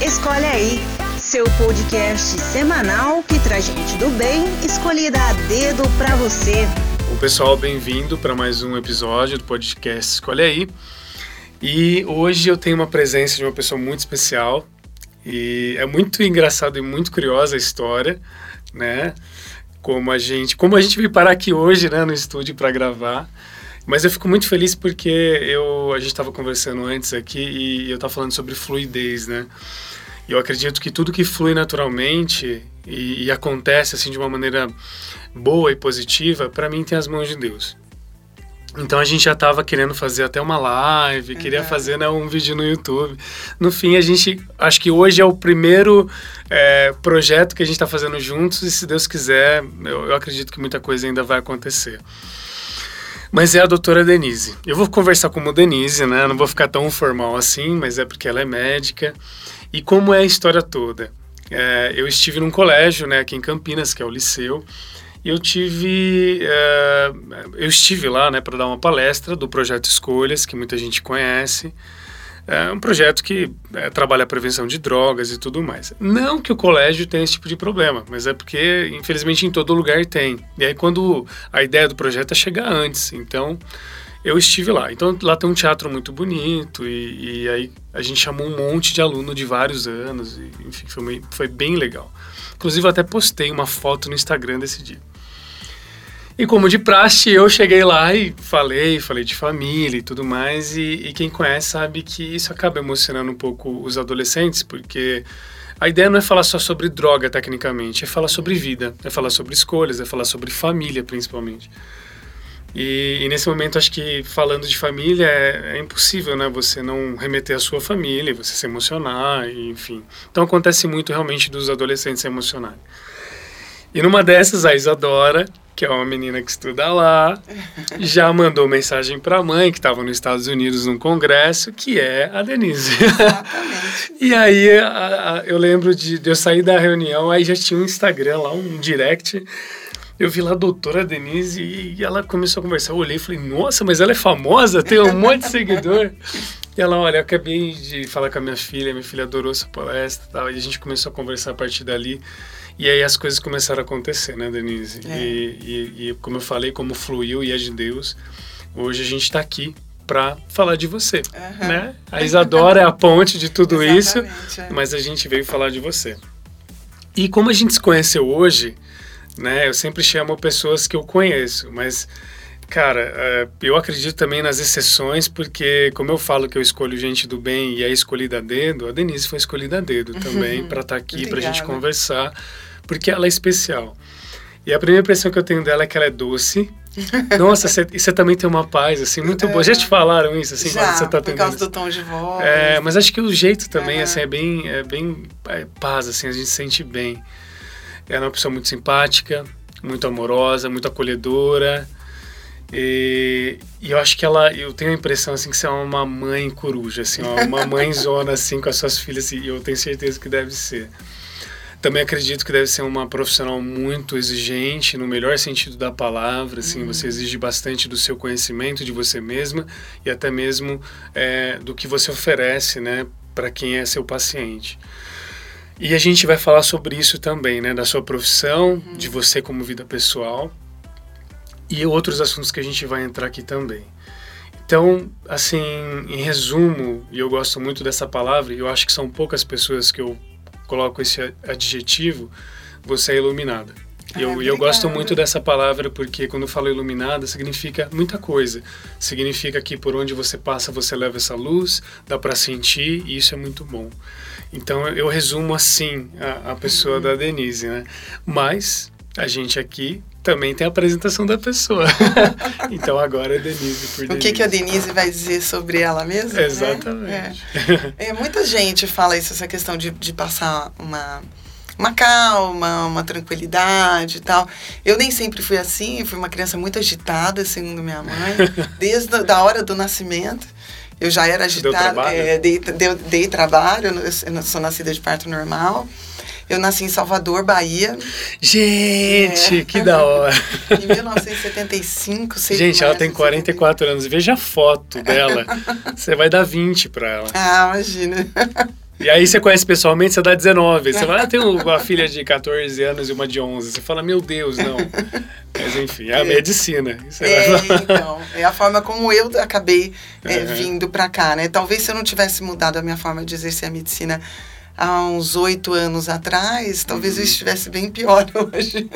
Escolhe aí, seu podcast semanal que traz gente do bem escolhida a dedo para você. Bom, pessoal, bem-vindo para mais um episódio do podcast Escolhe aí. E hoje eu tenho uma presença de uma pessoa muito especial e é muito engraçado e muito curiosa a história, né? Como a gente, como a gente veio parar aqui hoje, né, no estúdio para gravar. Mas eu fico muito feliz porque eu, a gente estava conversando antes aqui e eu estava falando sobre fluidez, né? E eu acredito que tudo que flui naturalmente e, e acontece assim de uma maneira boa e positiva, para mim tem as mãos de Deus. Então a gente já estava querendo fazer até uma live, uhum. queria fazer né, um vídeo no YouTube. No fim, a gente. Acho que hoje é o primeiro é, projeto que a gente está fazendo juntos, e se Deus quiser, eu, eu acredito que muita coisa ainda vai acontecer mas é a doutora Denise. Eu vou conversar como Denise, né? Não vou ficar tão formal assim, mas é porque ela é médica. E como é a história toda? É, eu estive num colégio, né, aqui em Campinas, que é o Liceu, e eu tive, é, eu estive lá, né, para dar uma palestra do projeto Escolhas, que muita gente conhece. É um projeto que é, trabalha a prevenção de drogas e tudo mais. Não que o colégio tenha esse tipo de problema, mas é porque, infelizmente, em todo lugar tem. E aí, quando a ideia do projeto é chegar antes. Então, eu estive lá. Então, lá tem um teatro muito bonito e, e aí a gente chamou um monte de aluno de vários anos. E, enfim, foi, foi bem legal. Inclusive, eu até postei uma foto no Instagram desse dia. E como de praxe, eu cheguei lá e falei, falei de família e tudo mais. E, e, quem conhece sabe que isso acaba emocionando um pouco os adolescentes, porque a ideia não é falar só sobre droga, tecnicamente, é falar sobre vida, é falar sobre escolhas, é falar sobre família, principalmente. E, e nesse momento, acho que falando de família é, é, impossível, né? Você não remeter à sua família, você se emocionar, enfim. Então acontece muito realmente dos adolescentes se emocionarem. E numa dessas, a Isadora que é uma menina que estuda lá, já mandou mensagem para a mãe, que estava nos Estados Unidos num congresso, que é a Denise. Exatamente. e aí a, a, eu lembro de, de, eu sair da reunião, aí já tinha um Instagram lá, um direct. Eu vi lá a doutora Denise e, e ela começou a conversar. Eu olhei e falei, nossa, mas ela é famosa, tem um monte de seguidor. E ela, olha, eu acabei de falar com a minha filha, minha filha adorou essa palestra e tal. E a gente começou a conversar a partir dali. E aí as coisas começaram a acontecer, né, Denise? É. E, e, e, como eu falei, como fluiu e é de Deus, hoje a gente está aqui para falar de você, uhum. né? A Isadora é a ponte de tudo isso, é. mas a gente veio falar de você. E como a gente se conheceu hoje, né? Eu sempre chamo pessoas que eu conheço, mas Cara, é, eu acredito também nas exceções, porque como eu falo que eu escolho gente do bem e é escolhida a dedo, a Denise foi escolhida a dedo também para estar tá aqui, para a gente conversar porque ela é especial. E a primeira impressão que eu tenho dela é que ela é doce. Nossa, você, você também tem uma paz, assim, muito é. boa. Já te falaram isso, assim, Já, quando você tá por causa do tom de voz. É, mas acho que o jeito também, é. assim, é bem, é bem é, paz, assim, a gente se sente bem. Ela é uma pessoa muito simpática, muito amorosa, muito acolhedora. E, e, eu acho que ela, eu tenho a impressão assim que você é uma mãe coruja, assim, uma mãe zona assim com as suas filhas, e eu tenho certeza que deve ser. Também acredito que deve ser uma profissional muito exigente, no melhor sentido da palavra. Assim, uhum. Você exige bastante do seu conhecimento, de você mesma e até mesmo é, do que você oferece né, para quem é seu paciente. E a gente vai falar sobre isso também, né, da sua profissão, uhum. de você como vida pessoal e outros assuntos que a gente vai entrar aqui também. Então, assim, em resumo, e eu gosto muito dessa palavra, e eu acho que são poucas pessoas que eu coloco esse adjetivo, você é iluminada. E eu, eu gosto muito dessa palavra porque quando eu falo iluminada significa muita coisa. Significa que por onde você passa você leva essa luz, dá para sentir e isso é muito bom. Então eu resumo assim a, a pessoa uhum. da Denise, né? Mas a gente aqui também tem a apresentação da pessoa. então agora é Denise por Denise. O que, que a Denise vai dizer sobre ela mesma? Né? Exatamente. Né? É. é. muita gente fala isso, essa questão de, de passar uma, uma calma, uma tranquilidade e tal. Eu nem sempre fui assim, fui uma criança muito agitada, segundo minha mãe, desde a hora do nascimento. Eu já era agitada, deu trabalho, é, dei, dei, dei trabalho, eu sou nascida de parto normal. Eu nasci em Salvador, Bahia. Gente, é. que da hora. em 1975, sei Gente, ela tem 44 anos. Veja a foto dela. Você vai dar 20 para ela. Ah, imagina. E aí você conhece pessoalmente, você dá 19. Você fala, ah, tem uma filha de 14 anos e uma de 11. Você fala, meu Deus, não. Mas enfim, é a medicina. É, então, é a forma como eu acabei é, uhum. vindo para cá, né? Talvez se eu não tivesse mudado a minha forma de exercer a medicina há uns oito anos atrás, talvez uhum. eu estivesse bem pior hoje.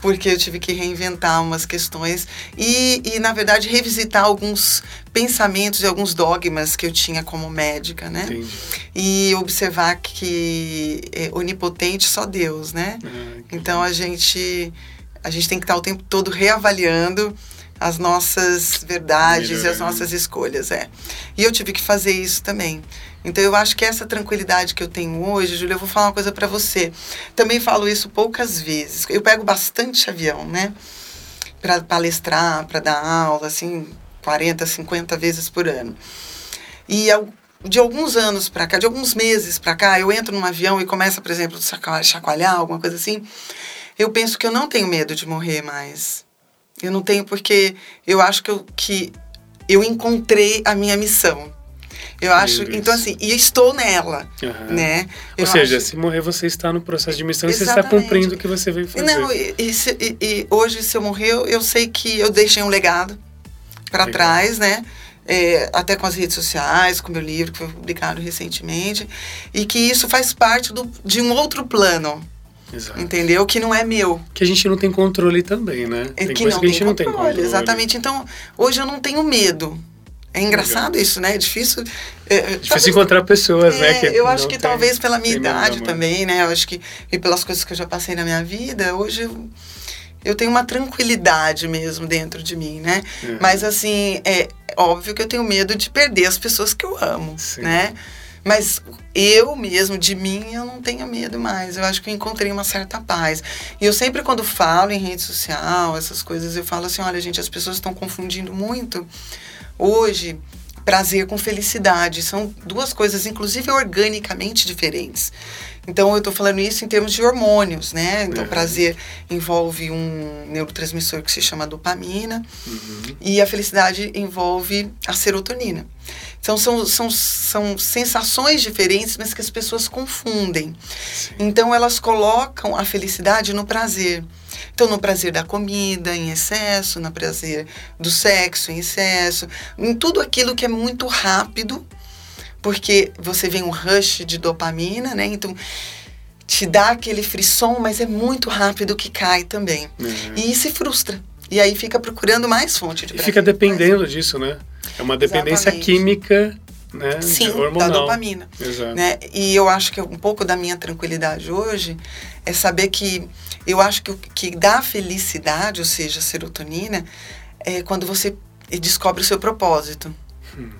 Porque eu tive que reinventar umas questões e, e, na verdade, revisitar alguns pensamentos e alguns dogmas que eu tinha como médica, né? Entendi. E observar que é onipotente só Deus, né? Ah, então a gente, a gente tem que estar o tempo todo reavaliando as nossas verdades e as nossas escolhas, é. E eu tive que fazer isso também. Então eu acho que essa tranquilidade que eu tenho hoje, Júlia, eu vou falar uma coisa para você. Também falo isso poucas vezes. Eu pego bastante avião, né? Para palestrar, para dar aula, assim, 40, 50 vezes por ano. E de alguns anos para cá, de alguns meses para cá, eu entro num avião e começa, por exemplo, a chacoalhar, alguma coisa assim. Eu penso que eu não tenho medo de morrer mais. Eu não tenho porque eu acho que eu, que eu encontrei a minha missão. Eu acho, então assim, e estou nela, uhum. né? Eu Ou seja, acho... se morrer você está no processo de missão Exatamente. e você está cumprindo o que você veio fazer. Não, e, e, e, e hoje se eu morrer, eu, eu sei que eu deixei um legado para trás, né? É, até com as redes sociais, com meu livro que foi publicado recentemente, e que isso faz parte do, de um outro plano. Exato. Entendeu? Que não é meu. Que a gente não tem controle também, né? É tem que não que a gente não tem controle. Exatamente. Então, hoje eu não tenho medo. É engraçado Legal. isso, né? É difícil. É, é difícil talvez, encontrar pessoas, né, é, né? Que eu acho que tem, talvez pela minha idade também, né? Eu acho que. E pelas coisas que eu já passei na minha vida, hoje eu, eu tenho uma tranquilidade mesmo dentro de mim, né? É. Mas assim, é óbvio que eu tenho medo de perder as pessoas que eu amo, Sim. né? Mas eu mesmo, de mim, eu não tenho medo mais. Eu acho que eu encontrei uma certa paz. E eu sempre, quando falo em rede social, essas coisas, eu falo assim: olha, gente, as pessoas estão confundindo muito hoje prazer com felicidade. São duas coisas, inclusive, organicamente diferentes. Então, eu estou falando isso em termos de hormônios, né? Então, uhum. prazer envolve um neurotransmissor que se chama dopamina uhum. e a felicidade envolve a serotonina. Então, são, são, são sensações diferentes, mas que as pessoas confundem. Sim. Então, elas colocam a felicidade no prazer. Então, no prazer da comida em excesso, no prazer do sexo em excesso, em tudo aquilo que é muito rápido, porque você vem um rush de dopamina, né? Então, te dá aquele frisson, mas é muito rápido que cai também. Uhum. E se frustra. E aí fica procurando mais fonte de prazer. E fica dependendo disso, né? É uma dependência Exatamente. química, né? Sim, hormonal. da dopamina. Exato. Né? E eu acho que um pouco da minha tranquilidade hoje é saber que eu acho que o que dá felicidade, ou seja, serotonina, é quando você descobre o seu propósito. Hum.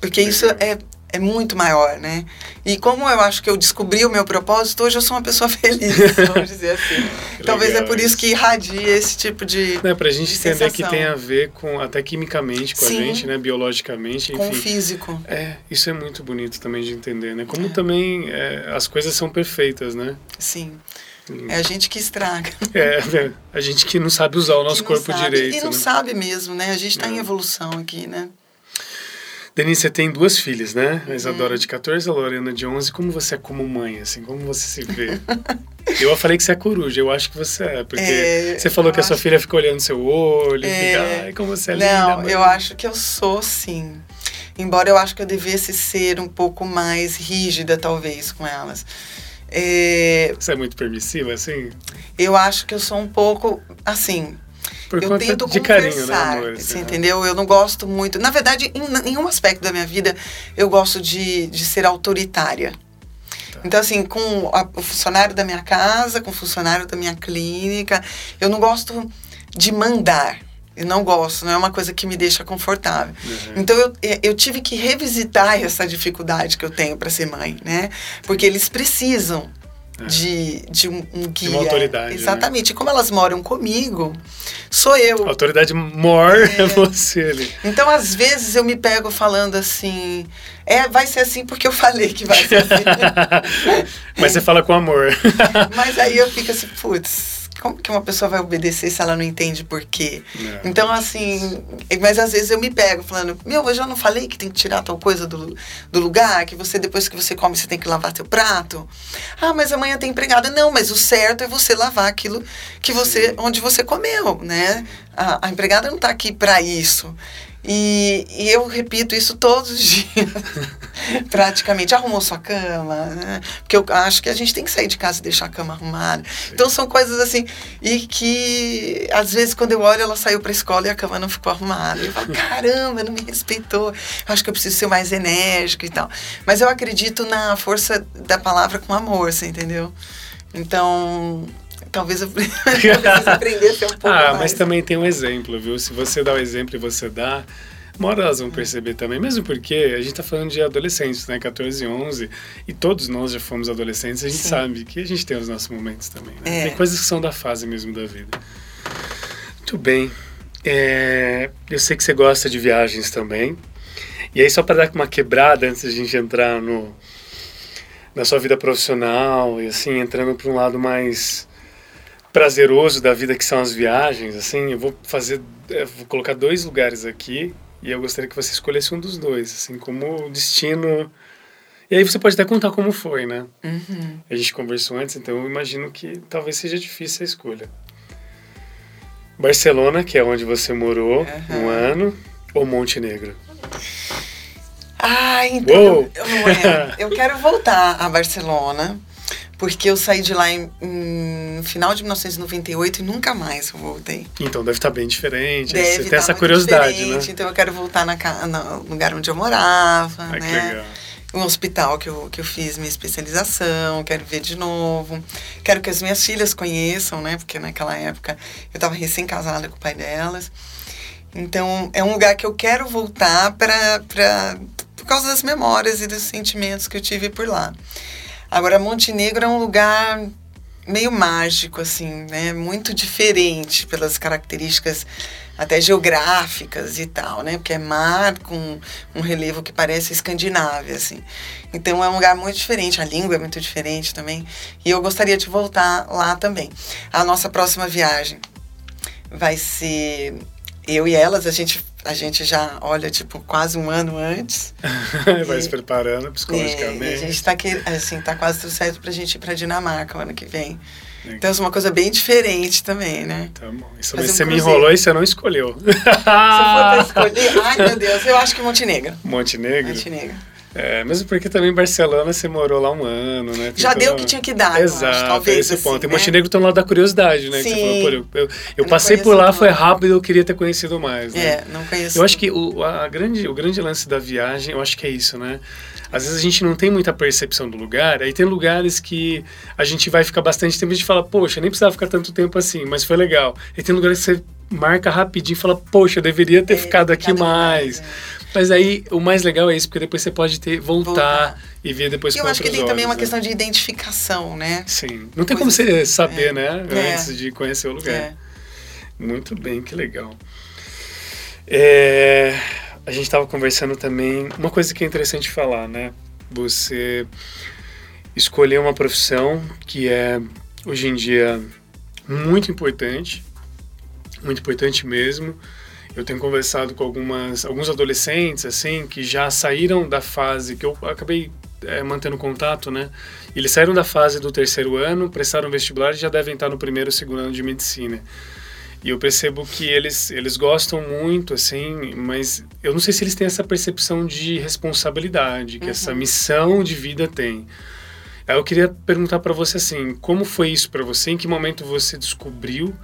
Porque isso é é muito maior, né? E como eu acho que eu descobri o meu propósito, hoje eu sou uma pessoa feliz, vamos dizer assim. Talvez é por isso que irradia esse tipo de. É, pra gente entender sensação. que tem a ver com, até quimicamente com Sim, a gente, né? Biologicamente, enfim. Com o físico. É, isso é muito bonito também de entender, né? Como é. também é, as coisas são perfeitas, né? Sim. É a gente que estraga. É, é a gente que não sabe usar o nosso corpo sabe. direito. E não né? sabe mesmo, né? A gente está em é. evolução aqui, né? Denise, você tem duas filhas, né? A Isadora de 14 e a Lorena de 11. Como você é como mãe, assim? Como você se vê? eu falei que você é coruja, eu acho que você é. Porque é, você falou que a sua filha fica olhando seu olho, é, fica, ai, como você é linda. Não, eu acho que eu sou, sim. Embora eu acho que eu devesse ser um pouco mais rígida, talvez, com elas. É, você é muito permissiva, assim? Eu acho que eu sou um pouco, assim, por eu tento de carinho, né, amor? Você entendeu? Eu não gosto muito. Na verdade, em nenhum aspecto da minha vida eu gosto de, de ser autoritária. Tá. Então, assim, com a, o funcionário da minha casa, com o funcionário da minha clínica, eu não gosto de mandar. Eu não gosto, não é uma coisa que me deixa confortável. Uhum. Então eu, eu tive que revisitar essa dificuldade que eu tenho para ser mãe, né? Porque eles precisam é. de, de um, um, guia. De uma autoridade. Né? Exatamente. Né? E como elas moram comigo, sou eu. A autoridade maior é. é você ali. Então, às vezes, eu me pego falando assim. É, vai ser assim porque eu falei que vai ser assim. Mas você fala com amor. Mas aí eu fico assim, putz, como que uma pessoa vai obedecer se ela não entende por quê? É. Então, assim, mas às vezes eu me pego falando, meu, eu já não falei que tem que tirar tal coisa do, do lugar, que você, depois que você come, você tem que lavar seu prato. Ah, mas amanhã tem empregada. Não, mas o certo é você lavar aquilo que você, onde você comeu, né? A, a empregada não está aqui para isso. E, e, eu repito isso todos os dias, praticamente. Arrumou sua cama, né? Porque eu acho que a gente tem que sair de casa e deixar a cama arrumada. Sim. Então são coisas assim, e que às vezes quando eu olho, ela saiu para escola e a cama não ficou arrumada. Eu falo, caramba, não me respeitou. Eu acho que eu preciso ser mais enérgico e tal. Mas eu acredito na força da palavra com amor, você entendeu? Então, Talvez eu, talvez aprendesse um pouco Ah, mais. mas também tem um exemplo, viu? Se você dá o exemplo e você dá, uma hora elas vão perceber também, mesmo porque a gente está falando de adolescentes, né? 14, 11, e todos nós já fomos adolescentes, a gente Sim. sabe que a gente tem os nossos momentos também, né? É. Tem coisas que são da fase mesmo da vida. Muito bem. É, eu sei que você gosta de viagens também. E aí, só para dar uma quebrada antes de a gente entrar no, na sua vida profissional e assim, entrando para um lado mais prazeroso da vida que são as viagens, assim, eu vou fazer, eu vou colocar dois lugares aqui e eu gostaria que você escolhesse um dos dois, assim, como destino. E aí você pode até contar como foi, né? Uhum. A gente conversou antes, então eu imagino que talvez seja difícil a escolha. Barcelona, que é onde você morou uhum. um ano, ou Montenegro? Ah, então eu, eu, eu quero voltar a Barcelona porque eu saí de lá em, em final de 1998 e nunca mais voltei. Então deve estar tá bem diferente. Deve você tem tá essa curiosidade, né? Então eu quero voltar na, no lugar onde eu morava, Ai, né? Um hospital que eu, que eu fiz minha especialização, quero ver de novo. Quero que as minhas filhas conheçam, né? Porque naquela época eu estava recém-casada com o pai delas. Então é um lugar que eu quero voltar para por causa das memórias e dos sentimentos que eu tive por lá. Agora, Montenegro é um lugar meio mágico, assim, né? Muito diferente pelas características até geográficas e tal, né? Porque é mar com um relevo que parece Escandinávia, assim. Então é um lugar muito diferente, a língua é muito diferente também. E eu gostaria de voltar lá também. A nossa próxima viagem vai ser eu e elas, a gente a gente já olha, tipo, quase um ano antes. Vai e, se preparando psicologicamente. É, a gente tá, aqui, assim, tá quase tudo certo pra gente ir pra Dinamarca o ano que vem. Então, é uma coisa bem diferente também, né? Tá bom. Isso mas você me enrolou e você não escolheu. Se for pra escolher, ai meu Deus, eu acho que Montenegro. Montenegro? Montenegro. É, mesmo porque também em Barcelona você morou lá um ano, né? Já deu o que tinha que dar, Exato, acho, talvez. esse assim, ponto. Né? E Montenegro tem um lado da curiosidade, né? Sim. Falou, eu, eu, eu passei por lá, foi rápido, eu queria ter conhecido mais, né? É, não conheço. Eu acho que o, a grande, o grande lance da viagem, eu acho que é isso, né? Às vezes a gente não tem muita percepção do lugar, aí tem lugares que a gente vai ficar bastante tempo e a gente fala, poxa, nem precisava ficar tanto tempo assim, mas foi legal. E tem lugares que você marca rapidinho e fala, poxa, eu deveria ter é, ficado aqui mais. mais é. Mas aí o mais legal é isso, porque depois você pode ter voltar, voltar. e ver depois e com Eu acho que tem olhos, também uma né? questão de identificação, né? Sim. Não tem como você saber, é. né? É. Antes de conhecer o lugar. É. Muito bem, que legal. É, a gente estava conversando também. Uma coisa que é interessante falar, né? Você escolher uma profissão que é hoje em dia muito importante, muito importante mesmo. Eu tenho conversado com algumas, alguns adolescentes, assim, que já saíram da fase que eu acabei é, mantendo contato, né? Eles saíram da fase do terceiro ano, prestaram vestibular e já devem estar no primeiro ou segundo ano de medicina. E eu percebo que eles, eles gostam muito, assim, mas eu não sei se eles têm essa percepção de responsabilidade que uhum. essa missão de vida tem. Aí eu queria perguntar para você assim, como foi isso para você? Em que momento você descobriu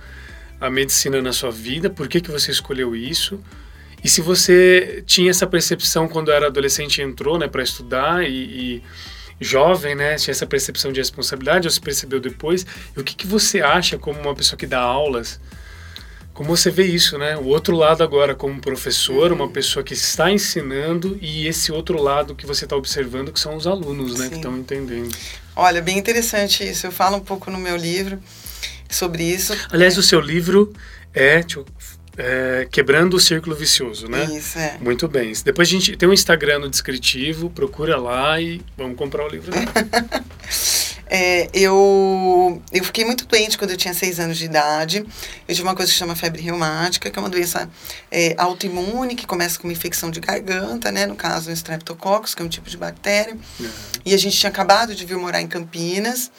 a medicina na sua vida? Por que, que você escolheu isso? E se você tinha essa percepção quando era adolescente e entrou né, para estudar e, e, jovem, né, tinha essa percepção de responsabilidade, ou se percebeu depois? E o que, que você acha como uma pessoa que dá aulas? Como você vê isso, né? O outro lado agora como professor, uma pessoa que está ensinando e esse outro lado que você está observando que são os alunos, né, Sim. que estão entendendo. Olha, bem interessante isso. Eu falo um pouco no meu livro sobre isso. Aliás, o seu livro é, eu, é, Quebrando o Círculo Vicioso, né? Isso, é. Muito bem. Depois a gente tem um Instagram no descritivo, procura lá e vamos comprar o livro. é, eu, eu fiquei muito doente quando eu tinha seis anos de idade. Eu tive uma coisa que chama febre reumática, que é uma doença é, autoimune, que começa com uma infecção de garganta, né? No caso, o streptococcus, que é um tipo de bactéria. Uhum. E a gente tinha acabado de vir morar em Campinas.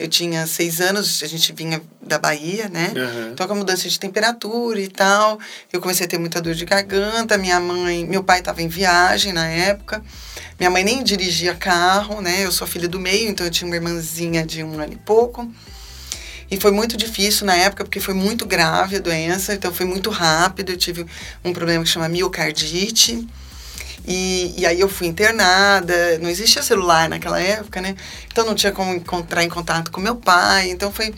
Eu tinha seis anos, a gente vinha da Bahia, né? Uhum. Então, com a mudança de temperatura e tal, eu comecei a ter muita dor de garganta. Minha mãe, meu pai estava em viagem na época. Minha mãe nem dirigia carro, né? Eu sou filha do meio, então eu tinha uma irmãzinha de um ano e pouco. E foi muito difícil na época, porque foi muito grave a doença, então foi muito rápido. Eu tive um problema que chama miocardite. E, e aí eu fui internada, não existia celular naquela época, né? Então não tinha como encontrar em contato com meu pai. Então foi.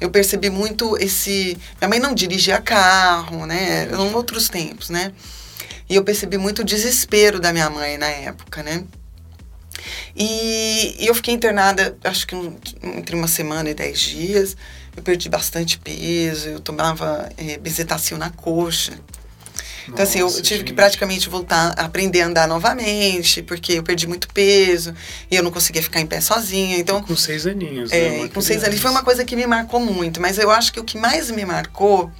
Eu percebi muito esse. Minha mãe não dirigia carro, né? Eram outros tempos, né? E eu percebi muito o desespero da minha mãe na época, né? E, e eu fiquei internada, acho que um, entre uma semana e dez dias. Eu perdi bastante peso, eu tomava é, bezetacil na coxa, então, assim, eu tive gente. que praticamente voltar a aprender a andar novamente, porque eu perdi muito peso e eu não conseguia ficar em pé sozinha. Então, com seis aninhos, é, né? com seis anos. Foi uma coisa que me marcou muito, mas eu acho que o que mais me marcou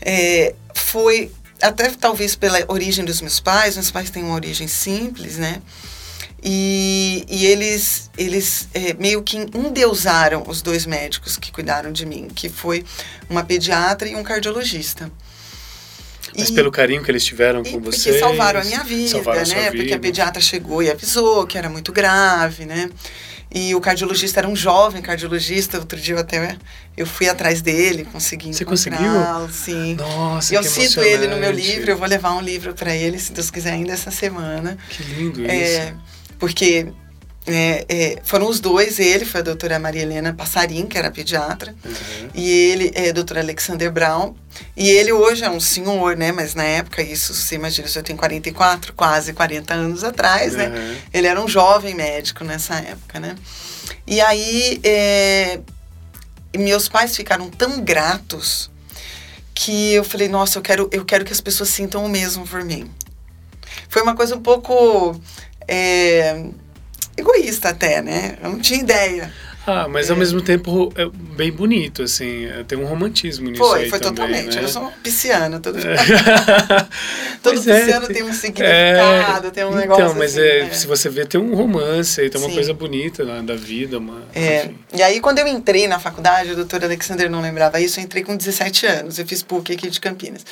é, foi, até talvez pela origem dos meus pais, meus pais têm uma origem simples, né? E, e eles, eles é, meio que endeusaram os dois médicos que cuidaram de mim, que foi uma pediatra e um cardiologista. Mas e, pelo carinho que eles tiveram com você. Porque salvaram a minha vida, né? Porque a pediatra chegou e avisou que era muito grave, né? E o cardiologista era um jovem cardiologista. Outro dia eu até eu fui atrás dele, consegui Você conseguiu? Sim. Nossa, E eu cito ele no meu livro. Eu vou levar um livro para ele, se Deus quiser, ainda essa semana. Que lindo é, isso. Porque é, é, foram os dois, ele foi a doutora Maria Helena Passarim, que era pediatra, uhum. e ele é a doutora Alexander Brown. E ele hoje é um senhor, né? Mas na época, isso, você imagina, eu tenho 44, quase 40 anos atrás, uhum. né? Ele era um jovem médico nessa época, né? E aí, é, meus pais ficaram tão gratos que eu falei, nossa, eu quero, eu quero que as pessoas sintam o mesmo por mim. Foi uma coisa um pouco... É, egoísta até, né? Eu não tinha ideia. Ah, mas ao é. mesmo tempo é bem bonito, assim, é, tem um romantismo nisso foi, aí Foi, também, totalmente. Né? Eu sou pisciana, todo, é. todo pisciano tem, tem, um significado, é, tem um negócio Então, mas assim, é, né? se você vê, tem um romance aí, tem uma Sim. coisa bonita né, da vida, uma, é. E aí, quando eu entrei na faculdade, o doutor Alexander não lembrava isso, eu entrei com 17 anos, eu fiz PUC aqui de Campinas.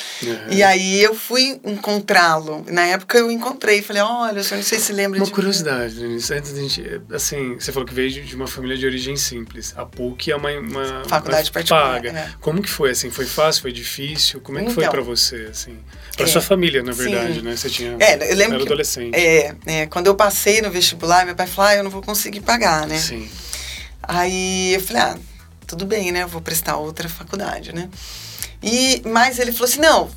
E aí, eu fui encontrá-lo. Na época, eu encontrei, falei, olha, eu não sei se lembra uma de... Uma curiosidade, Denise, antes da gente, assim, você falou que veio de uma família de origem origem simples. A PUC é uma, uma faculdade uma particular. Paga. É. Como que foi assim? Foi fácil? Foi difícil? Como é que então, foi para você assim? Para é, sua família, na verdade, sim. né? Você tinha é, eu lembro era que, adolescente. É, é, quando eu passei no vestibular, meu pai falou: ah, "Eu não vou conseguir pagar, né?" Sim. Aí eu falei: "Ah, tudo bem, né? Eu vou prestar outra faculdade, né?" E mas ele falou assim: "Não,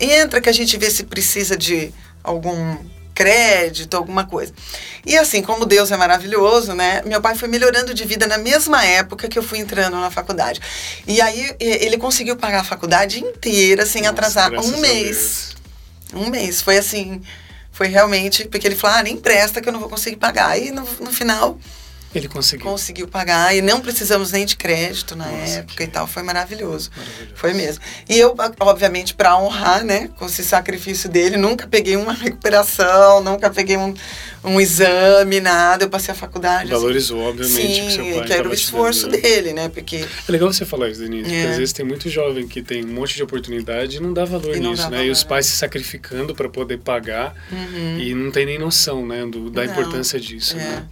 entra que a gente vê se precisa de algum crédito, alguma coisa. E assim, como Deus é maravilhoso, né? Meu pai foi melhorando de vida na mesma época que eu fui entrando na faculdade. E aí ele conseguiu pagar a faculdade inteira sem Nossa, atrasar um mês. Um mês. Foi assim, foi realmente, porque ele falou, ah, nem presta que eu não vou conseguir pagar. E no, no final ele conseguiu. Conseguiu pagar e não precisamos nem de crédito na Nossa, época que... e tal. Foi maravilhoso. maravilhoso. Foi mesmo. E eu, obviamente, para honrar, né, com esse sacrifício dele, nunca peguei uma recuperação, nunca peguei um, um exame, nada. Eu passei a faculdade. Assim. Valorizou, assim. obviamente, Sim, que seu pai que era o esforço dele, né? Porque... É legal você falar isso, Denise, é. porque às vezes tem muito jovem que tem um monte de oportunidade e não dá valor nisso, dá né? Valor. E os pais se sacrificando para poder pagar uhum. e não tem nem noção, né, do, da não. importância disso, é. né?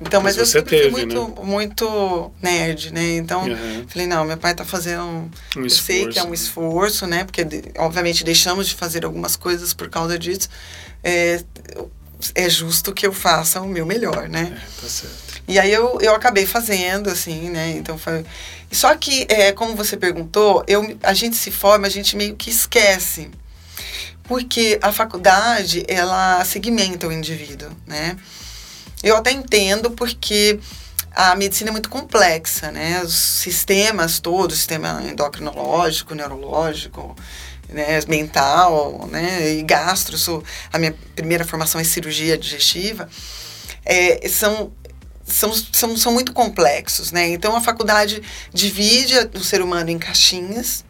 Então, mas, mas eu teve, fui muito, né? muito nerd, né? Então, uhum. falei, não, meu pai tá fazendo. Um, eu esforço, sei que é um esforço, né? Porque, obviamente, deixamos de fazer algumas coisas por causa disso. É, é justo que eu faça o meu melhor, né? É, tá certo. E aí eu, eu acabei fazendo, assim, né? Então foi. Só que, é, como você perguntou, eu, a gente se forma, a gente meio que esquece. Porque a faculdade, ela segmenta o indivíduo, né? Eu até entendo porque a medicina é muito complexa, né? Os sistemas todos, sistema endocrinológico, neurológico, né, mental, né, e gastro, sou, a minha primeira formação é cirurgia digestiva, é, são são, são, são muito complexos, né? Então a faculdade divide o ser humano em caixinhas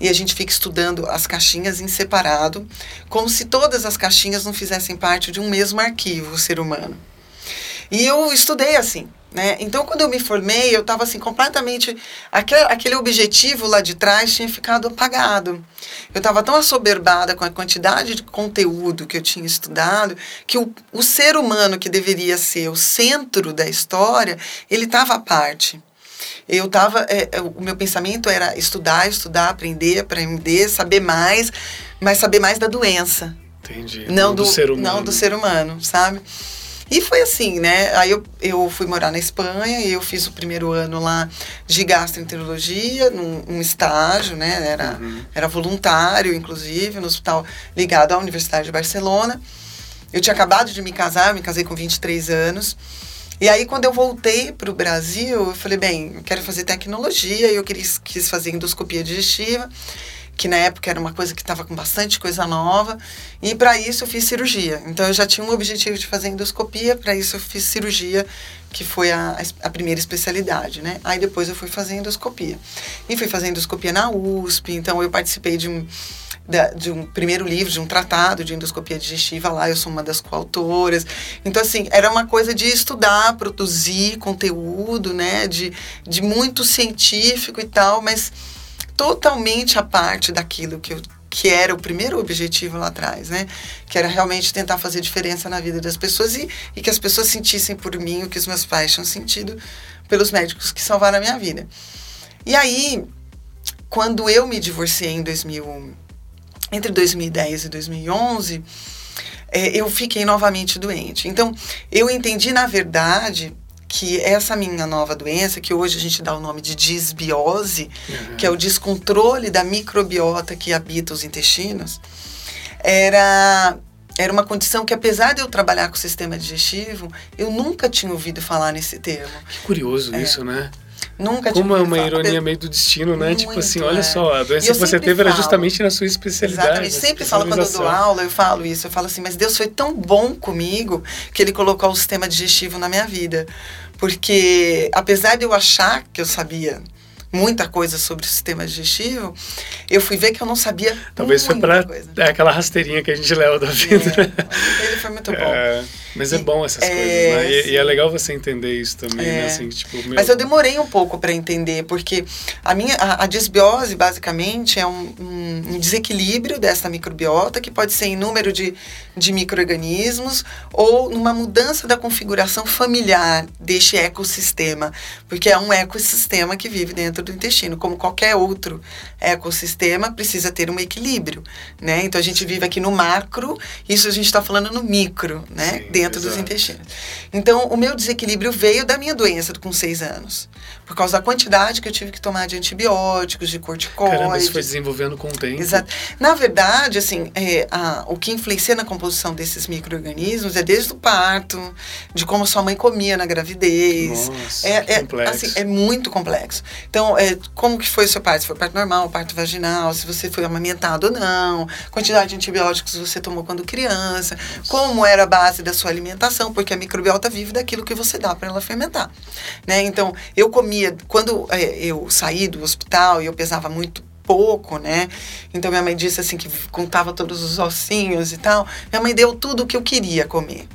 e a gente fica estudando as caixinhas em separado, como se todas as caixinhas não fizessem parte de um mesmo arquivo, o ser humano. E eu estudei assim. Né? Então, quando eu me formei, eu estava assim, completamente. Aquele, aquele objetivo lá de trás tinha ficado apagado. Eu estava tão assoberbada com a quantidade de conteúdo que eu tinha estudado, que o, o ser humano que deveria ser o centro da história, ele estava à parte. Eu estava. É, é, o meu pensamento era estudar, estudar, aprender, aprender, saber mais, mas saber mais da doença. Entendi. Não, não do, do ser humano. Não do ser humano, sabe? E foi assim, né? Aí eu, eu fui morar na Espanha e eu fiz o primeiro ano lá de gastroenterologia, num, num estágio, né? Era, uhum. era voluntário, inclusive, no hospital ligado à Universidade de Barcelona. Eu tinha acabado de me casar, eu me casei com 23 anos. E aí, quando eu voltei para o Brasil, eu falei, bem, eu quero fazer tecnologia, e eu quis, quis fazer endoscopia digestiva que na época era uma coisa que estava com bastante coisa nova, e para isso eu fiz cirurgia. Então eu já tinha um objetivo de fazer endoscopia, para isso eu fiz cirurgia, que foi a, a primeira especialidade, né? Aí depois eu fui fazer endoscopia. E fui fazer endoscopia na USP, então eu participei de um de um primeiro livro, de um tratado de endoscopia digestiva lá, eu sou uma das coautoras. Então, assim, era uma coisa de estudar, produzir conteúdo, né, de, de muito científico e tal, mas totalmente a parte daquilo que eu que era o primeiro objetivo lá atrás, né? Que era realmente tentar fazer diferença na vida das pessoas e, e que as pessoas sentissem por mim o que os meus pais tinham sentido pelos médicos que salvaram a minha vida. E aí, quando eu me divorciei em 2000, entre 2010 e 2011, é, eu fiquei novamente doente. Então, eu entendi, na verdade, que essa minha nova doença, que hoje a gente dá o nome de disbiose, uhum. que é o descontrole da microbiota que habita os intestinos, era era uma condição que, apesar de eu trabalhar com o sistema digestivo, eu nunca tinha ouvido falar nesse termo. Que curioso é. isso, né? Nunca Como é uma ironia meio do destino, né? Muito, tipo assim, olha é. só, a doença que você teve falo, era justamente na sua especialidade. Exatamente. Sempre falo quando eu dou aula, eu falo isso. Eu falo assim, mas Deus foi tão bom comigo que Ele colocou o sistema digestivo na minha vida. Porque, apesar de eu achar que eu sabia muita coisa sobre o sistema digestivo, eu fui ver que eu não sabia Talvez foi para é, aquela rasteirinha que a gente leva da vida. É, ele foi muito bom. É, mas é bom essas é, coisas, né? E, e, é legal você entender isso também, né? é. Assim, tipo, meu... Mas eu demorei um pouco para entender, porque a minha a, a disbiose, basicamente, é um, um, um, desequilíbrio dessa microbiota, que pode ser em número de, de micro-organismos ou numa mudança da configuração familiar deste ecossistema, porque é um ecossistema que vive dentro do intestino, como qualquer outro ecossistema, precisa ter um equilíbrio, né? Então, a gente vive aqui no macro, isso a gente está falando no micro, né? Sim dentro Exato. dos intestinos. Então, o meu desequilíbrio veio da minha doença com seis anos. Por causa da quantidade que eu tive que tomar de antibióticos, de corticoides. Caramba, isso foi desenvolvendo com o tempo. Exato. Na verdade, assim, é, a, o que influencia na composição desses micro-organismos é desde o parto, de como sua mãe comia na gravidez. Nossa, é, é, complexo. Assim, é muito complexo. Então, é, como que foi o seu parto? Se foi parto normal, parto vaginal, se você foi amamentado ou não, quantidade de antibióticos você tomou quando criança, como era a base da sua sua alimentação, porque a microbiota vive daquilo que você dá para ela fermentar. Né? Então, eu comia, quando é, eu saí do hospital e eu pesava muito pouco, né? Então minha mãe disse assim que contava todos os ossinhos e tal. Minha mãe deu tudo o que eu queria comer.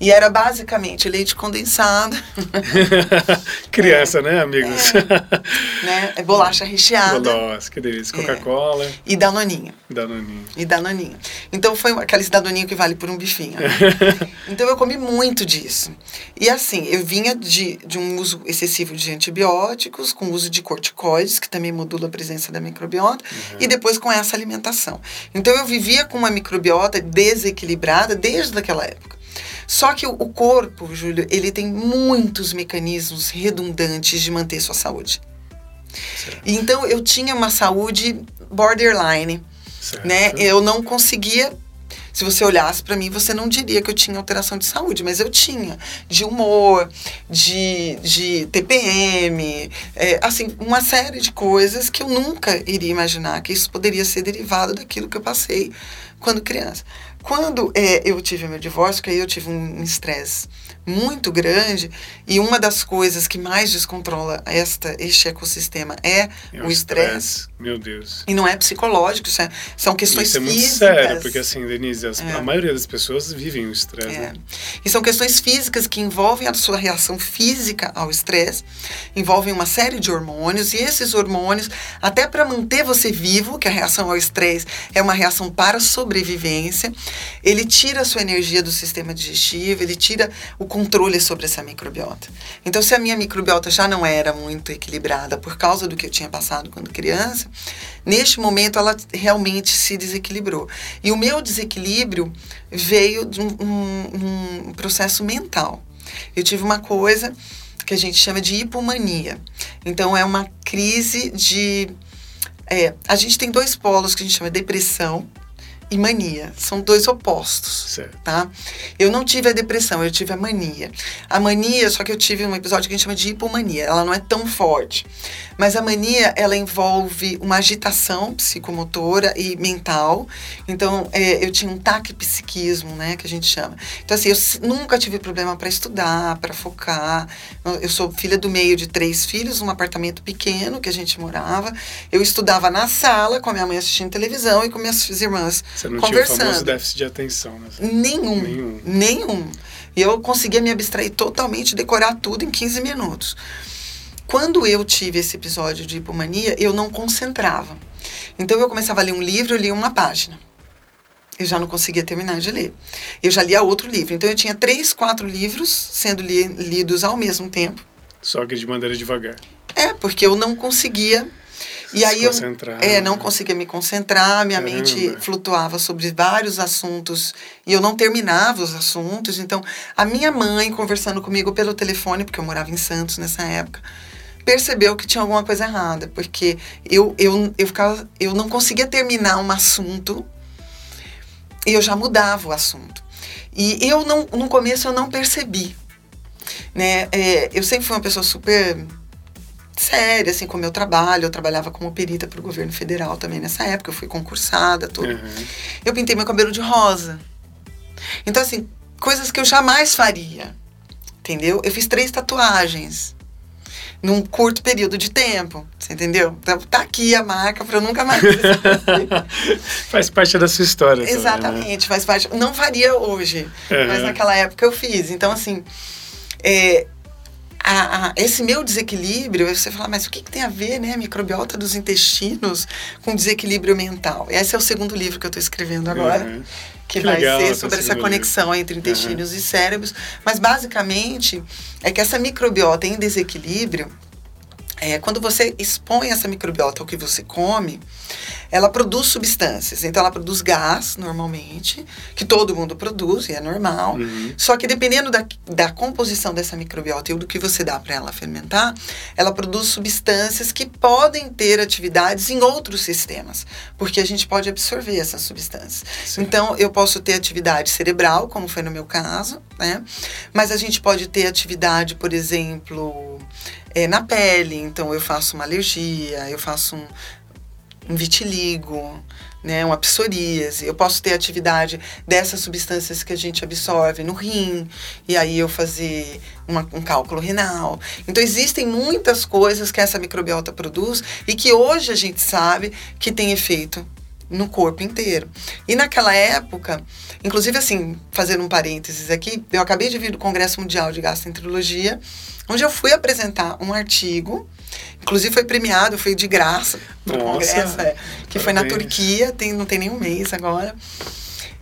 E era basicamente leite condensado. Criança, é, né, amigos? É, né? É bolacha recheada. Nossa, que delícia. É. Coca-Cola. É. E danoninho. Danoninho. E danoninho. Então foi aquele danoninho que vale por um bifinho. Né? então eu comi muito disso. E assim, eu vinha de, de um uso excessivo de antibióticos, com uso de corticoides, que também modula a presença da microbiota, uhum. e depois com essa alimentação. Então eu vivia com uma microbiota desequilibrada desde aquela época. Só que o, corpo, Júlio, ele tem muitos mecanismos redundantes de manter sua saúde. Certo. Então eu tinha uma saúde borderline, certo. né? Eu não conseguia se você olhasse para mim, você não diria que eu tinha alteração de saúde, mas eu tinha. De humor, de, de TPM, é, assim, uma série de coisas que eu nunca iria imaginar que isso poderia ser derivado daquilo que eu passei quando criança. Quando é, eu tive meu divórcio, que aí eu tive um estresse muito grande e uma das coisas que mais descontrola esta, este ecossistema é, É o estresse. Meu Deus. E não é psicológico, é- são questões Isso é muito físicas. sério, porque assim, Denise, as- É. a maioria das pessoas vivem o estresse. É. né? E são questões físicas que envolvem a sua reação física ao estresse, envolvem uma série de hormônios, e esses hormônios, até para manter você vivo, que a reação ao estresse é uma reação para sobrevivência, ele tira a sua energia do sistema digestivo, ele tira o controle sobre essa microbiota. Então, se a minha microbiota já não era muito equilibrada por causa do que eu tinha passado quando criança, neste momento ela realmente se desequilibrou. E o meu desequilíbrio veio de um, um- um processo mental. Eu tive uma coisa que a gente chama de hipomania. Então, é uma crise de. é, a gente tem dois polos que a gente chama de depressão e mania. São dois opostos Certo. tá? Eu não tive a depressão, eu tive a mania. A mania, só que eu tive um episódio que a gente chama de hipomania. Ela não é tão forte. Mas a mania, ela envolve uma agitação psicomotora e mental. Então, é, eu tinha um taquipsiquismo, né, que a gente chama. Então, assim, eu nunca tive problema para estudar, para focar. Eu- sou filha do meio de três filhos, num apartamento pequeno que a gente morava. Eu estudava na sala, com a minha mãe assistindo televisão e com minhas irmãs Você não tinha o famoso conversando. déficit de atenção, né? Nenhum. Nenhum. Nenhum. E eu conseguia me abstrair totalmente, decorar tudo em 15 minutos. Quando eu tive esse episódio de hipomania, eu não concentrava. Então eu começava a ler um livro, eu lia uma página. Eu já não conseguia terminar de ler. Eu já lia outro livro. Então eu tinha três, quatro livros sendo li- lidos ao mesmo tempo. Só que de maneira devagar. É, porque eu não conseguia. E aí eu é, não conseguia me concentrar, minha Caramba. mente flutuava sobre vários assuntos e eu não terminava os assuntos. Então, a minha mãe conversando comigo pelo telefone, porque eu morava em Santos nessa época, percebeu que tinha alguma coisa errada, porque eu, eu, eu, ficava, eu não conseguia terminar um assunto e eu já mudava o assunto. E eu não, no começo eu não percebi, né? É, eu sempre fui uma pessoa super séria, assim, com o meu trabalho. Eu trabalhava como perita para o governo federal também nessa época. Eu fui concursada, tudo. Uhum. Eu pintei meu cabelo de rosa. Então, assim, coisas que eu jamais faria. Entendeu? Eu fiz três tatuagens num curto período de tempo. Você entendeu? Então, tá aqui a marca para eu nunca mais. Faz parte da sua história. também, né? Exatamente, faz parte. Não faria hoje, Uhum. mas naquela época eu fiz. Então, assim, é, a- a- esse meu desequilíbrio, você fala, mas o que, que tem a ver, né, microbiota dos intestinos com desequilíbrio mental? Esse é o segundo livro que eu estou escrevendo agora. Uhum. Que, Que vai legal ser sobre essa conexão entre intestinos e cérebros. Mas, basicamente, é que essa microbiota em desequilíbrio, é, quando você expõe essa microbiota ao que você come, ela produz substâncias. Então, ela produz gás, normalmente, que todo mundo produz, e é normal. Uhum. Só que dependendo da, da composição dessa microbiota e do que você dá para ela fermentar, ela produz substâncias que podem ter atividades em outros sistemas, porque a gente pode absorver essas substâncias. Sim. Então, eu posso ter atividade cerebral, como foi no meu caso, né? Mas a gente pode ter atividade, por exemplo, eh, na pele. Então, eu faço uma alergia, eu faço um, um vitiligo, né, uma psoríase. Eu posso ter atividade dessas substâncias que a gente absorve no rim, e aí eu fazer uma- um cálculo renal. Então, existem muitas coisas que essa microbiota produz e que hoje a gente sabe que tem efeito no corpo inteiro. E naquela época, inclusive assim, fazendo um parênteses aqui, eu acabei de vir do Congresso Mundial de Gastroenterologia, onde eu fui apresentar um artigo, inclusive foi premiado, foi de graça no Congresso, é, que foi na parabéns. Turquia, tem, não tem nenhum mês agora.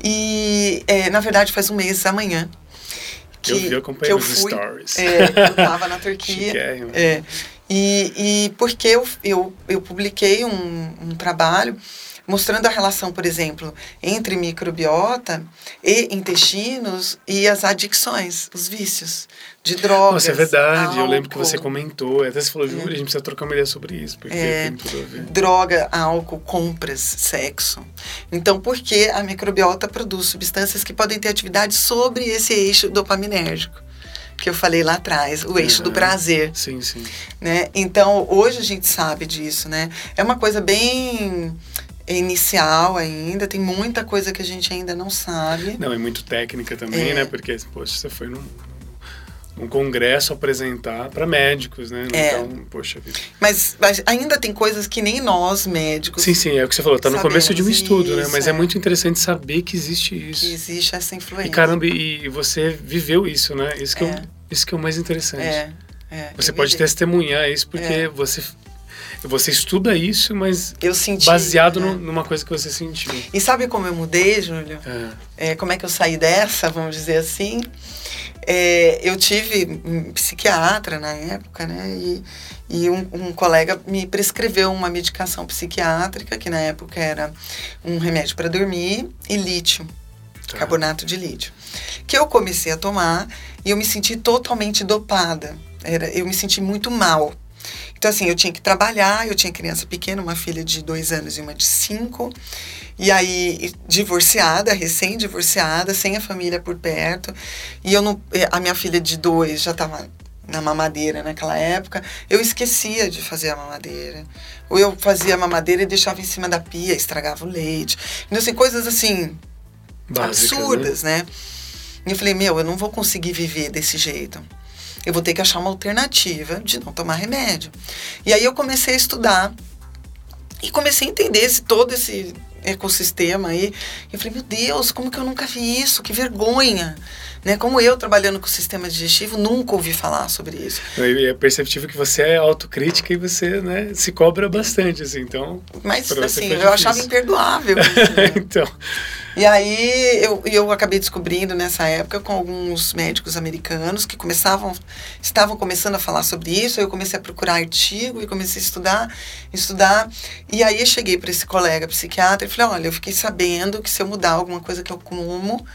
E, é, na verdade, faz um mês amanhã. Que, eu vi, eu que eu fui, stories. é, eu tava na Turquia. É. E, e porque eu, eu, eu publiquei um, um trabalho mostrando a relação, por exemplo, entre microbiota e intestinos e as adicções, os vícios de drogas. Nossa, é verdade. Eu lembro que álcool, você comentou. Até você falou, Júlia, a gente precisa trocar uma ideia sobre isso, porque É. tem tudo a ver. Droga, álcool, compras, sexo. Então, por que a microbiota produz substâncias que podem ter atividade sobre esse eixo dopaminérgico? Que eu falei lá atrás, o eixo do prazer. Sim, sim. né? Então, hoje a gente sabe disso, né? É uma coisa bem inicial ainda, tem muita coisa que a gente ainda não sabe. Não, é muito técnica também, É. né? Porque, poxa, você foi num, um congresso apresentar para médicos, né? É. Então, poxa vida. Mas, mas ainda tem coisas que nem nós, médicos, Sim, sim, é o que você falou, tá no começo de um estudo, né? isso, Mas é. é. muito interessante saber que existe isso. que existe essa influência. E caramba, e você viveu isso, né? Isso que é, É. o, isso que é o mais interessante. É, é, Você pode vivi. testemunhar isso porque É. você você estuda isso, mas Eu senti. baseado né? no- numa coisa que você sentiu. E sabe como eu mudei, Júlio? É. É, como é que eu saí dessa, vamos dizer assim? É, eu tive um psiquiatra na época, né? E, e um, um colega me prescreveu uma medicação psiquiátrica, que na época era um remédio para dormir, e lítio, Tá. carbonato de lítio. Que eu comecei a tomar e eu me senti totalmente dopada. Era, eu me senti muito mal. Então, assim, eu tinha que trabalhar, eu tinha criança pequena, uma filha de dois anos e uma de cinco. E aí, divorciada, recém-divorciada, sem a família por perto. E eu não. eh, A minha filha de dois já estava na mamadeira naquela época. Eu esquecia de fazer a mamadeira. Ou eu fazia a mamadeira e deixava em cima da pia, estragava o leite. Então, assim, coisas assim Básicas, né? absurdas, né? E eu falei, meu, eu não vou conseguir viver desse jeito. Eu vou ter que achar uma alternativa de não tomar remédio. E aí eu comecei a estudar e comecei a entender esse, todo esse ecossistema aí. E eu falei, meu Deus, como que eu nunca vi isso? Que vergonha! Né? Como eu, trabalhando com o sistema digestivo, nunca ouvi falar sobre isso. E é perceptível que você é autocrítica e você né, se cobra bastante, assim, então... Mas, assim, eu achava imperdoável. isso, né? então, E aí eu, eu acabei descobrindo nessa época com alguns médicos americanos que começavam, estavam começando a falar sobre isso, eu comecei a procurar artigo e comecei a estudar, estudar. E aí eu cheguei para esse colega psiquiatra e falei, olha, eu fiquei sabendo que se eu mudar alguma coisa que eu como,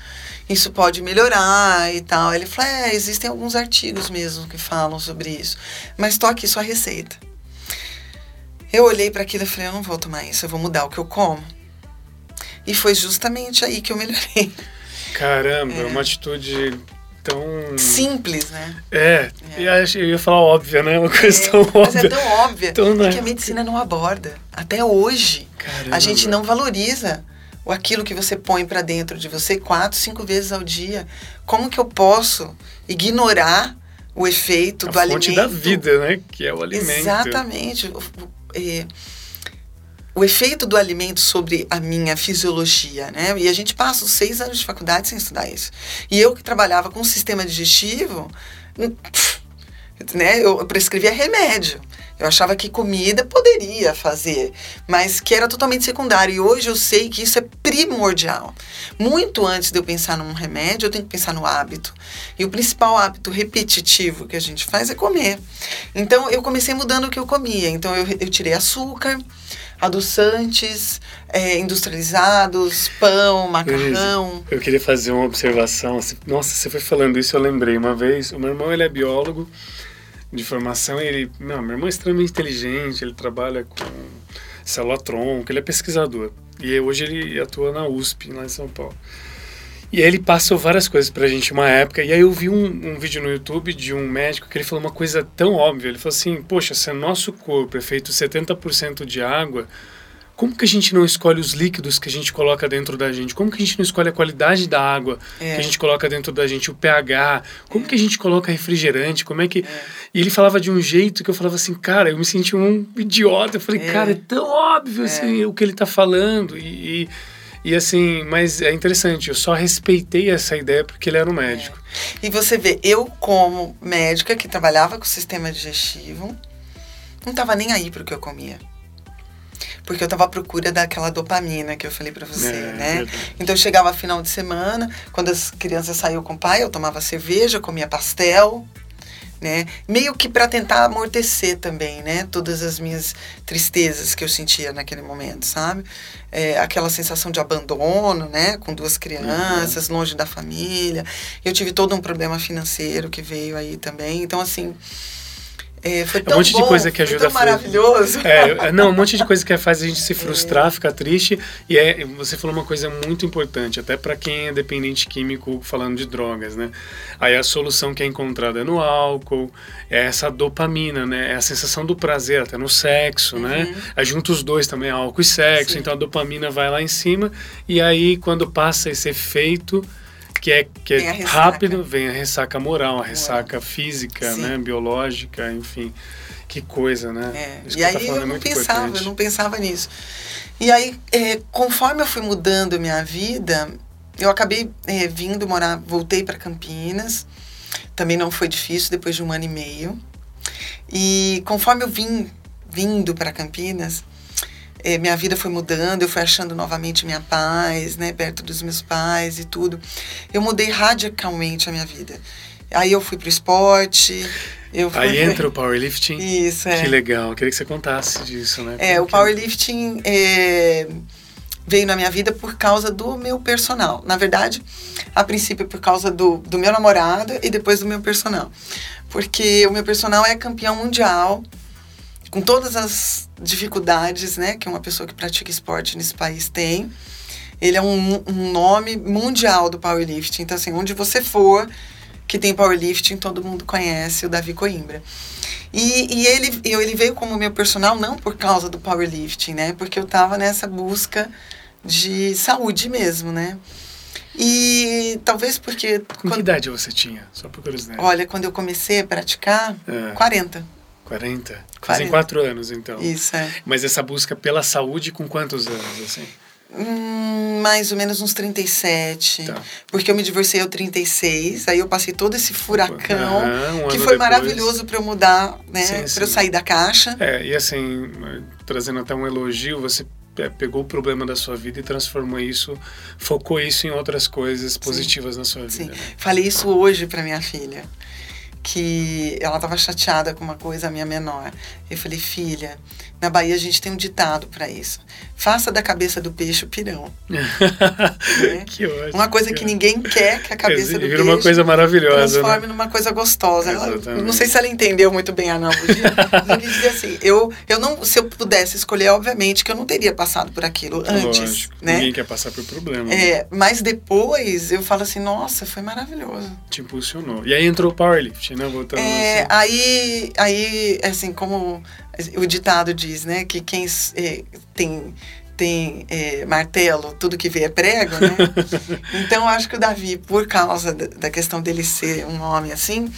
isso pode melhorar e tal. Ele falou, é, existem alguns artigos mesmo que falam sobre isso, mas tô aqui sua receita. Eu olhei para aquilo e falei, eu não vou tomar isso, eu vou mudar o que eu como. E foi justamente aí que eu melhorei. caramba, é uma atitude tão... Simples, né? É, eu acho- eu ia falar óbvia, né? Uma coisa tão Mas é óbvia. tão óbvia Tão, né? que a medicina não aborda. Até hoje, Caramba. a gente não valoriza o aquilo que você põe para dentro de você quatro, cinco vezes ao dia. Como que eu posso ignorar o efeito A do fonte alimento? da vida, né? Que é o alimento. Exatamente. É, o efeito do alimento sobre a minha fisiologia, né? E a gente passa os seis anos de faculdade sem estudar isso. E eu que trabalhava com o sistema digestivo, hum, né? Eu prescrevia remédio. Eu achava que comida poderia fazer, mas que era totalmente secundário. E hoje eu sei que isso é primordial. Muito antes de eu pensar num remédio, eu tenho que pensar no hábito. E o principal hábito repetitivo que a gente faz é comer. Então eu comecei mudando o que eu comia. Então eu, eu tirei açúcar, adoçantes, é, industrializados, pão, macarrão. Eu queria fazer uma observação. Nossa, você foi falando isso, eu lembrei. Uma vez, o meu irmão ele é biólogo de formação. Ele, não, meu irmão é extremamente inteligente. Ele trabalha com célula tronco. Ele é pesquisador. E hoje ele atua na USP, lá em São Paulo. E aí ele passou várias coisas pra gente uma época. E aí eu vi um, um vídeo no YouTube de um médico que ele falou uma coisa tão óbvia. Ele falou assim: Poxa, se o nosso corpo é feito 70% de água, como que a gente não escolhe os líquidos que a gente coloca dentro da gente? Como que a gente não escolhe a qualidade da água É. que a gente coloca dentro da gente, o pH? Como que a gente coloca refrigerante? Como é que. E ele falava de um jeito que eu falava assim, cara, eu me senti um idiota. Eu falei, É. cara, é tão óbvio assim, o que ele tá falando. E, e, e, assim, mas é interessante, eu só respeitei essa ideia porque ele era um médico. E você vê, eu como médica que trabalhava com o sistema digestivo, não estava nem aí para o que eu comia. Porque eu estava à procura daquela dopamina que eu falei para você, É, né? Então chegava final de semana, quando as crianças saíam com o pai, eu tomava cerveja, comia pastel, né? Meio que para tentar amortecer também, né? Todas as minhas tristezas que eu sentia naquele momento, sabe? É, aquela sensação de abandono, né? Com duas crianças, longe da família. Eu tive todo um problema financeiro que veio aí também. Então, assim, é, foi um tão monte de bom, coisa que foi ajuda tão a- maravilhoso. É, é, não, um monte de coisa que faz a gente se frustrar, ficar triste. E é, você falou uma coisa muito importante, até para quem é dependente químico falando de drogas, né? Aí a solução que é encontrada é no álcool, é essa dopamina, né? É a sensação do prazer, até no sexo, né? Aí junta os dois também, álcool e sexo, Sim. então a dopamina vai lá em cima. E aí, quando passa esse efeito, que é, que é rápido, vem a ressaca moral, a ressaca física, Sim. né? Biológica, enfim. Que coisa, né? É, Isso E que aí tá eu é não muito pensava, importante. eu não pensava nisso. E aí, é, conforme eu fui mudando minha vida, eu acabei é, vindo morar, voltei para Campinas. Também não foi difícil, depois de um ano e meio. E conforme eu vim vindo para Campinas, é, minha vida foi mudando, eu fui achando novamente minha paz, né, perto dos meus pais e tudo. Eu mudei radicalmente a minha vida. Aí eu fui pro esporte. Eu fui... Aí entra o powerlifting. Isso, é. Que legal. Queria que você contasse disso, né? É, o que- powerlifting é, veio na minha vida por causa do meu personal. Na verdade, a princípio por causa do, do meu namorado e depois do meu personal. Porque o meu personal é campeão mundial, com todas as dificuldades né, que uma pessoa que pratica esporte nesse país tem. Ele é um, um nome mundial do powerlifting. Então, assim, onde você for que tem powerlifting, todo mundo conhece o Davi Coimbra. E, e ele, eu- ele veio como meu personal não por causa do powerlifting, né? Porque eu tava nessa busca de saúde mesmo, né? E talvez porque. Com que quando- idade você tinha? Só por curiosidade. olha, quando eu comecei a praticar, É. 40. 40? Fazem 40. quatro anos, então. Isso, é. Mas essa busca pela saúde com quantos anos, assim? Hum, mais ou menos uns 37. Tá. Porque eu me divorciei aos 36, aí eu passei todo esse furacão, Aham, um que foi depois. maravilhoso para eu mudar, né? Sim, Para eu sim. sair da caixa. É, e assim, trazendo até um elogio, você pe- pegou o problema da sua vida e transformou isso, focou isso em outras coisas positivas na sua Sim. vida. né? Falei isso hoje para minha filha, que ela estava chateada com uma coisa minha menor. Eu falei, filha, na Bahia a gente tem um ditado para isso. Faça da cabeça do peixe o pirão. que ótimo. Uma coisa que ninguém quer que a cabeça do Vira peixe uma coisa maravilhosa, transforme né? numa coisa gostosa. Ela- Exatamente. não sei se ela entendeu muito bem a analogia, mas eu quis dizer assim, eu, eu não, se eu pudesse escolher, obviamente, que eu não teria passado por aquilo antes, Lógico, né? Ninguém quer passar por problema. né? É, mas depois eu falo assim, nossa, foi maravilhoso. Te impulsionou. E aí entrou o powerlifting, né? Voltando É, assim. aí, aí, assim, como o ditado diz, né, que quem é, tem tem é, martelo, tudo que vê é prego, né? então, eu acho que o Davi, por causa da, da questão dele ser um homem assim,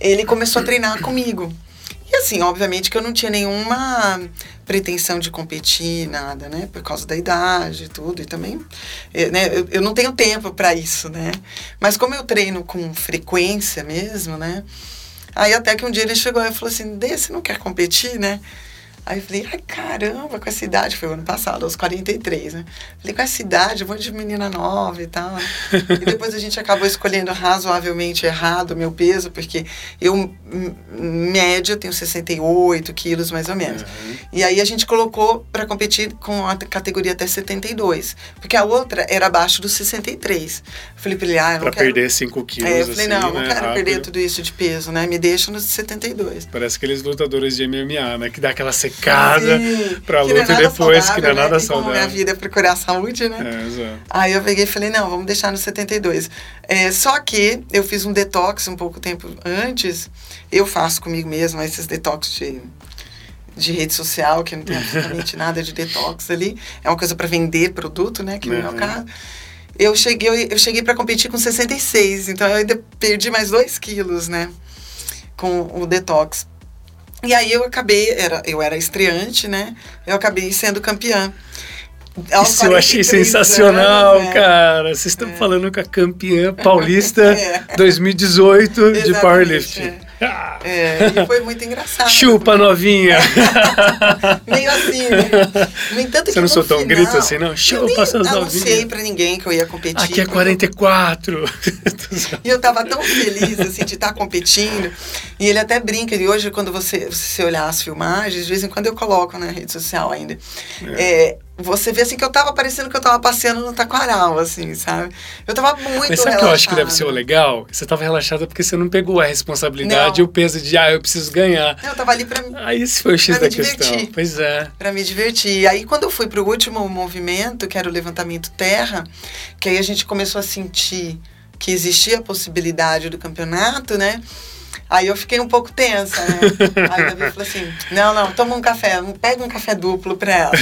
ele começou a treinar comigo. E assim, obviamente que eu não tinha nenhuma pretensão de competir, nada, né? Por causa da idade e tudo. E também, eh, né? Eu, eu não tenho tempo para isso, né? Mas como eu treino com frequência mesmo, né? Aí até que um dia ele chegou e falou assim, Dê, você não quer competir, né? Aí eu falei, ai caramba, com essa idade, foi o ano passado, aos 43, né? Falei, com essa idade, um monte de menina nova e tal. e depois a gente acabou escolhendo razoavelmente errado o meu peso, porque eu, média, tenho 68 quilos mais ou menos. Uhum. E aí a gente colocou para competir com a categoria até 72, porque a outra era abaixo dos 63. Eu falei pra ele, ah, eu não Pra quero... perder 5 quilos, É, eu falei, assim, não, não né, quero perder rápido. tudo isso de peso, né? Me deixa nos 72. Parece aqueles lutadores de MMA, né? Que dá aquela secada Sim, pra não é luta e depois, que não é saudável, nada né? Como minha saudável. vida é procurar saúde, né? É, exato. Aí eu peguei e falei, não, vamos deixar no 72. É, só que eu fiz um detox um pouco tempo antes. Eu faço comigo mesma esses detox de, de rede social, que não tem absolutamente nada de detox ali. É uma coisa para vender produto, né? Que no meu Uhum. caso. Eu cheguei, eu cheguei para competir com 66, então eu ainda perdi mais 2 quilos, né? Com o detox. E aí eu acabei, era, eu era estreante, né? Eu acabei sendo campeã. Aos Isso eu achei 43 sensacional, anos, né? cara. Vocês estão falando com a campeã paulista É. 2018 de powerlifting. Ah, É, e foi muito engraçado. Chupa, novinha! Meio assim, né? No entanto, Você não soltou um grito assim, não? Eu Chupa, nem seus anunciei novinhos. pra ninguém que eu ia competir. Aqui é porque 44. E eu tava tão feliz, assim, de estar competindo. E ele até brinca, e hoje, quando você, você olhar as filmagens, de vez em quando eu coloco na rede social ainda. É, você vê, assim, que eu tava parecendo que eu tava passeando no taquaral, assim, sabe? Eu tava muito Mas sabe o que eu acho que deve ser o legal? Você tava relaxada porque você não pegou a responsabilidade Não. e o peso de, ah, eu preciso ganhar. Eu tava ali pra, Aí esse foi o X da me questão. divertir. Pois é. Pra me divertir. E aí, quando eu fui pro último movimento, que era o levantamento terra, que aí a gente começou a sentir que existia a possibilidade do campeonato, né? Aí eu fiquei um pouco tensa, né? Aí o Davi falou assim: não, não, toma um café, pega um café duplo pra ela.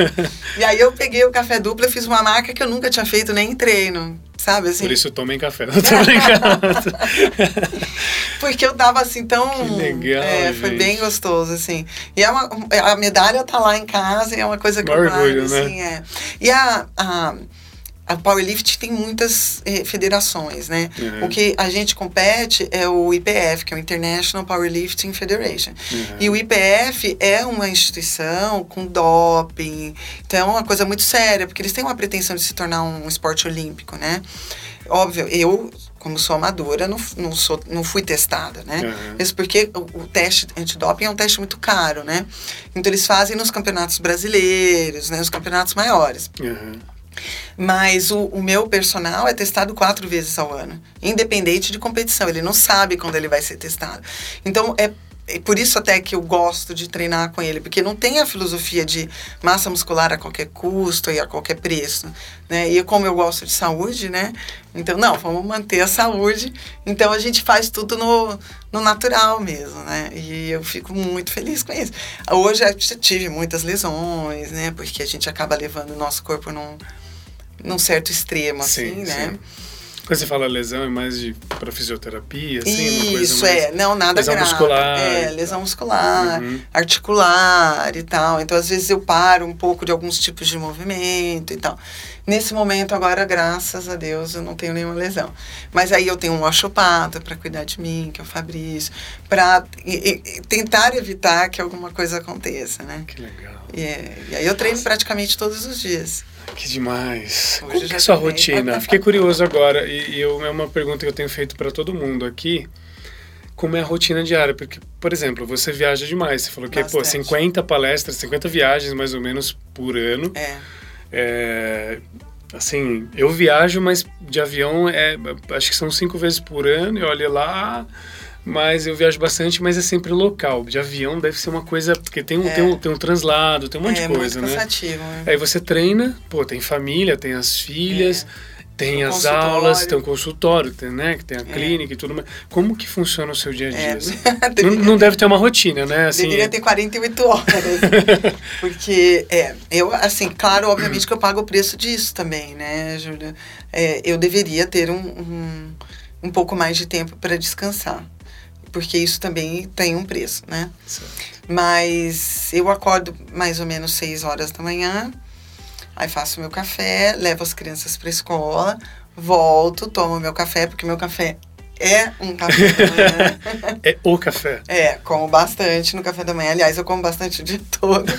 e aí eu peguei o café duplo e fiz uma marca que eu nunca tinha feito nem em treino. sabe? Assim, Por isso tomem café. Não tô brincando. porque eu tava assim tão. Que legal, É, foi bem gostoso, assim. E é uma, a medalha tá lá em casa e é uma coisa que Um eu orgulho, guardo, né? assim, é. E a. a a Powerlift tem muitas eh, federações, né? Uhum. O que a gente compete é o IPF, que é o International Powerlifting Federation. Uhum. E o IPF é uma instituição com doping, então é uma coisa muito séria, porque eles têm uma pretensão de se tornar um esporte olímpico, né? Óbvio, eu, como sou amadora, não, não, sou, não fui testada, né? Uhum. Mesmo porque o, o teste antidoping é um teste muito caro, né? Então eles fazem nos campeonatos brasileiros, né? Os campeonatos maiores. Uhum. Mas o, o meu personal é testado quatro vezes ao ano, independente de competição. Ele não sabe quando ele vai ser testado. Então, é, é por isso até que eu gosto de treinar com ele, porque não tem a filosofia de massa muscular a qualquer custo e a qualquer preço, né? E como eu gosto de saúde, né? Então, não, vamos manter a saúde. Então, a gente faz tudo no, no natural mesmo, né? E eu fico muito feliz com isso. Hoje eu tive muitas lesões, né? Porque a gente acaba levando o nosso corpo num num certo extremo, assim, Sim, né? sim. Quando você fala lesão, é mais de para fisioterapia, assim, Isso, é. Não, nada lesão grave. muscular É, lesão muscular, Uhum. articular e tal. Então, às vezes, eu paro um pouco de alguns tipos de movimento e tal. Nesse momento, agora, graças a Deus, eu não tenho nenhuma lesão. Mas aí eu tenho um osteopata para cuidar de mim, que é o Fabrício, para tentar evitar que alguma coisa aconteça, né? Que legal. E, é- e aí eu treino praticamente todos os dias. Que demais. Hoje Como que é a sua rotina? Fiquei curioso agora, e, e eu, é uma pergunta que eu tenho feito para todo mundo aqui. Como é a rotina diária? Porque, por exemplo, você viaja demais. Você falou que, pô, Bastante. 50 palestras, 50 viagens mais ou menos por ano. É. É, assim, eu viajo, mas de avião é, acho que são cinco vezes por ano. E olha lá, mas eu viajo bastante, mas é sempre local. De avião deve ser uma coisa porque tem um, É. tem um, tem um translado, tem um monte é de coisa, muito né? cansativo, né? Aí você treina, pô, tem família, tem as filhas, tem Tem as aulas, tem o consultório, tem, né, que tem a É. clínica e tudo mais. Como que funciona o seu dia a dia? É. assim? não, não deve ter uma rotina, né? Assim, Deveria ter 48 horas. Porque, é, eu, assim, claro, obviamente que eu pago o preço disso também, né, Júlia? É, eu deveria ter um, um, um pouco mais de tempo para descansar. Porque isso também tem um preço, né? Mas eu acordo mais ou menos 6 horas da manhã, aí faço meu café, levo as crianças para escola, volto, tomo meu café, porque meu café é um café da manhã. É o café. É, como bastante no café da manhã. Aliás, eu como bastante o dia todo.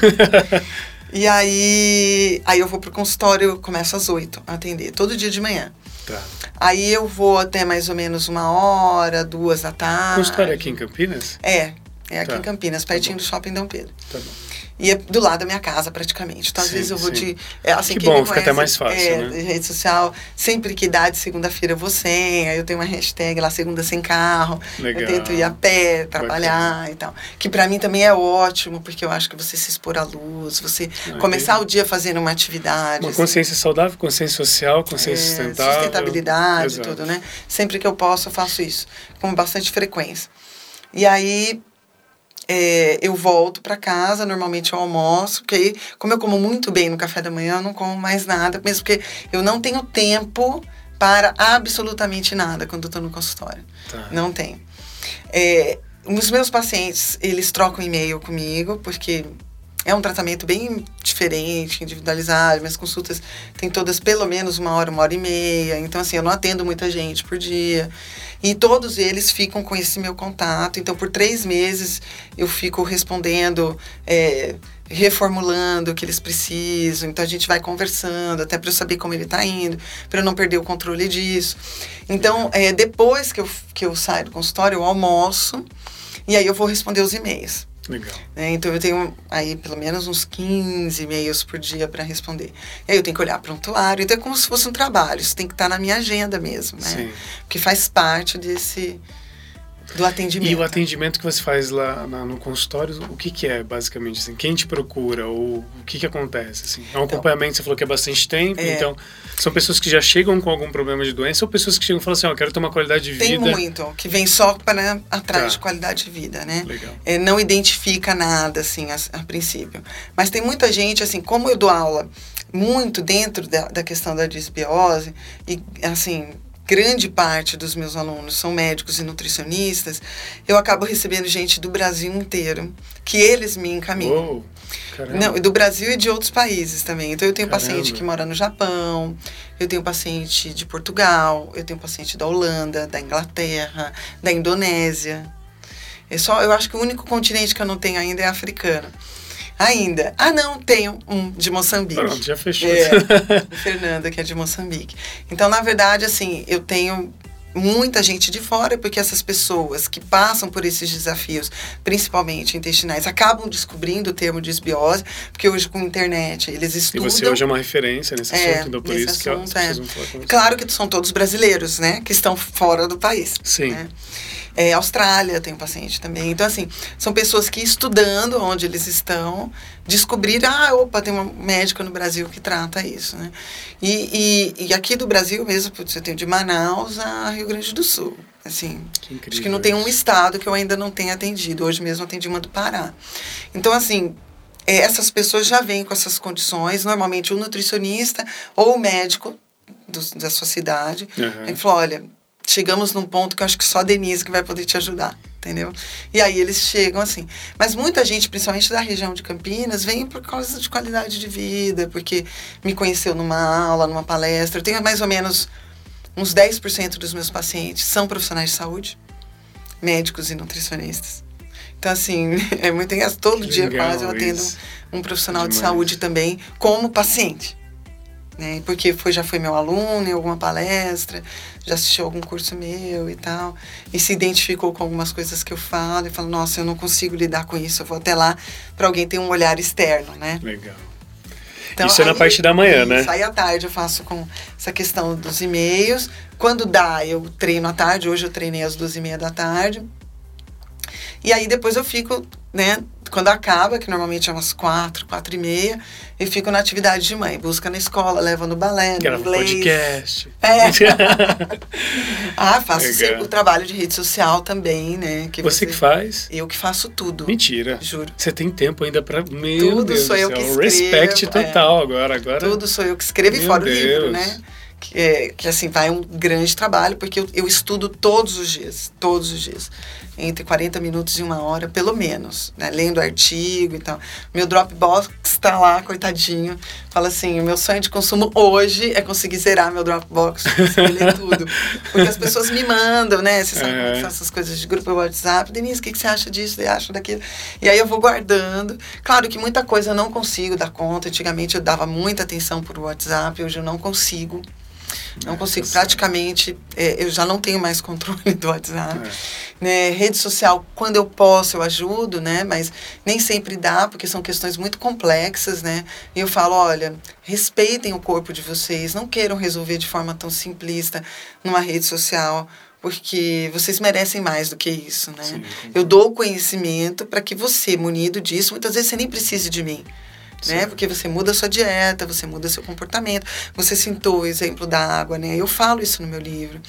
e aí, aí eu vou pro consultório, eu começo às oito a atender, todo dia de manhã. Tá. Aí eu vou até mais ou menos uma hora, duas da tarde. Consultório aqui em Campinas? É, é aqui Tá. em Campinas, pertinho bom. do Shopping Dom Pedro. Tá bom. E é do lado da minha casa, praticamente. Então, às Sim, vezes eu vou sim. de. É, assim, Que bom, me fica até conhece, mais fácil, é, né? de rede social, sempre que dá de segunda-feira eu vou sem. Aí eu tenho uma hashtag lá, segunda sem carro. Legal. Eu tento ir a pé, trabalhar e tal. Que pra mim também é ótimo, porque eu acho que você se expor à luz, você Ah, começar o dia fazendo uma atividade. Uma assim, consciência saudável, consciência social, consciência é, sustentável. Sustentabilidade, Exato. tudo, né? Sempre que eu posso, eu faço isso, com bastante frequência. E aí, é, eu volto para casa, normalmente eu almoço, porque aí, como eu como muito bem no café da manhã, eu não como mais nada, mesmo porque eu não tenho tempo para absolutamente nada quando eu tô no consultório. Tá. Não tenho. É, os meus pacientes, eles trocam e-mail comigo, porque é um tratamento bem diferente, individualizado. Minhas consultas têm todas pelo menos uma hora, uma hora e meia. Então, assim, eu não atendo muita gente por dia. E todos eles ficam com esse meu contato. Então, por três meses, eu fico respondendo, é, reformulando o que eles precisam. Então, a gente vai conversando, até para eu saber como ele está indo, para eu não perder o controle disso. Então, é, depois que eu, que eu saio do consultório, eu almoço. E aí eu vou responder os e-mails. Legal. né? Então eu tenho aí pelo menos uns 15 e-mails por dia para responder. E aí eu tenho que olhar prontuário. Então é como se fosse um trabalho. Isso tem que estar na minha agenda mesmo, né? Sim. Porque faz parte desse do atendimento. E o atendimento que você faz lá na, no consultório, o que, que é, basicamente? Assim? Quem te procura? Ou o que, que acontece? Assim? É um então, acompanhamento, você falou que é bastante tempo, é. então são pessoas que já chegam com algum problema de doença ou pessoas que chegam e falam assim, oh, eu quero ter uma qualidade de Tem vida? Tem muito, que vem só para atrás tá. de qualidade de vida, né? Legal. É, não identifica nada, assim, a, a princípio. Mas tem muita gente, assim, como eu dou aula muito dentro da, da questão da disbiose, e, assim, grande parte dos meus alunos são médicos e nutricionistas, eu acabo recebendo gente do Brasil inteiro, que eles me encaminham. Uou, Não, do Brasil e de outros países também. Então eu tenho caramba. paciente que mora no Japão, eu tenho paciente de Portugal, eu tenho paciente da Holanda, da Inglaterra, da Indonésia. É só, eu acho que o único continente que eu não tenho ainda é africano. Ainda. Ah, não, tenho um de Moçambique. Pronto, já fechou. É, Fernanda, que é de Moçambique. Então, na verdade, assim, eu tenho muita gente de fora, porque essas pessoas que passam por esses desafios, principalmente intestinais, acabam descobrindo o termo disbiose, porque hoje com a internet eles estudam. E você hoje é uma referência nesse é, assunto, então por isso assunto, que eu, é. Claro que são todos brasileiros, né, que estão fora do país. Sim. Né? É, Austrália tem um paciente também. Então, assim, são pessoas que estudando onde eles estão, descobriram, ah, opa, tem uma médica no Brasil que trata isso, né? E, e, e aqui do Brasil mesmo, você tem de Manaus a Rio Grande do Sul. Assim, que acho que não tem um estado que eu ainda não tenha atendido. Hoje mesmo atendi uma do Pará. Então, assim, é, essas pessoas já vêm com essas condições, normalmente o nutricionista ou o médico do, da sua cidade. Uhum. Ele falou, olha, chegamos num ponto que eu acho que só a Denise que vai poder te ajudar, entendeu? E aí eles chegam assim. Mas muita gente, principalmente da região de Campinas, vem por causa de qualidade de vida, porque me conheceu numa aula, numa palestra. Eu tenho mais ou menos uns 10% dos meus pacientes são profissionais de saúde, médicos e nutricionistas. Então, assim, é muito engraçado. Todo que dia quase eu atendo um profissional de saúde também como paciente né? Porque foi, já foi meu aluno em alguma palestra, já assistiu algum curso meu e tal, e se identificou com algumas coisas que eu falo e fala, nossa, eu não consigo lidar com isso, eu vou até lá para alguém ter um olhar externo, né? Legal. Então, isso aí, é na parte da manhã, né? Aí à tarde eu faço com essa questão dos e-mails. Quando dá, eu treino à tarde. Hoje eu treinei às duas e meia da tarde. E aí depois eu fico, né, quando acaba, que normalmente é umas quatro, quatro e meia, eu fico na atividade de mãe. Busca na escola, leva no balé, no inglês. podcast. É. ah, faço sempre o trabalho de rede social também, né? Que você, você, que faz? Eu que faço tudo. Mentira. Juro. Você tem tempo ainda para Meu tudo Deus sou eu que escrevo. Respect total é. agora, agora. Tudo sou eu que escrevo Meu e fora Deus. o livro, né? Que, é, que assim, vai um grande trabalho, porque eu, eu estudo todos os dias, todos os dias entre 40 minutos e uma hora, pelo menos, né? Lendo artigo e tal. Meu Dropbox está lá, coitadinho. Fala assim, o meu sonho de consumo hoje é conseguir zerar meu Dropbox, conseguir ler tudo. Porque as pessoas me mandam, né? Você sabe é. essas coisas de grupo WhatsApp. Denise, o que, que você acha disso? Você acha daquilo? E aí eu vou guardando. Claro que muita coisa eu não consigo dar conta. Antigamente eu dava muita atenção por WhatsApp, hoje eu não consigo. Não consigo, praticamente, é, eu já não tenho mais controle do WhatsApp. É. Né? Rede social, quando eu posso, eu ajudo, né? Mas nem sempre dá, porque são questões muito complexas, né? E eu falo, olha, respeitem o corpo de vocês, não queiram resolver de forma tão simplista numa rede social porque vocês merecem mais do que isso, né? Sim, eu dou o conhecimento para que você, munido disso, muitas vezes você nem precise de mim né? Porque você muda sua dieta, você muda seu comportamento. Você citou o exemplo da água, né? Eu falo isso no meu livro,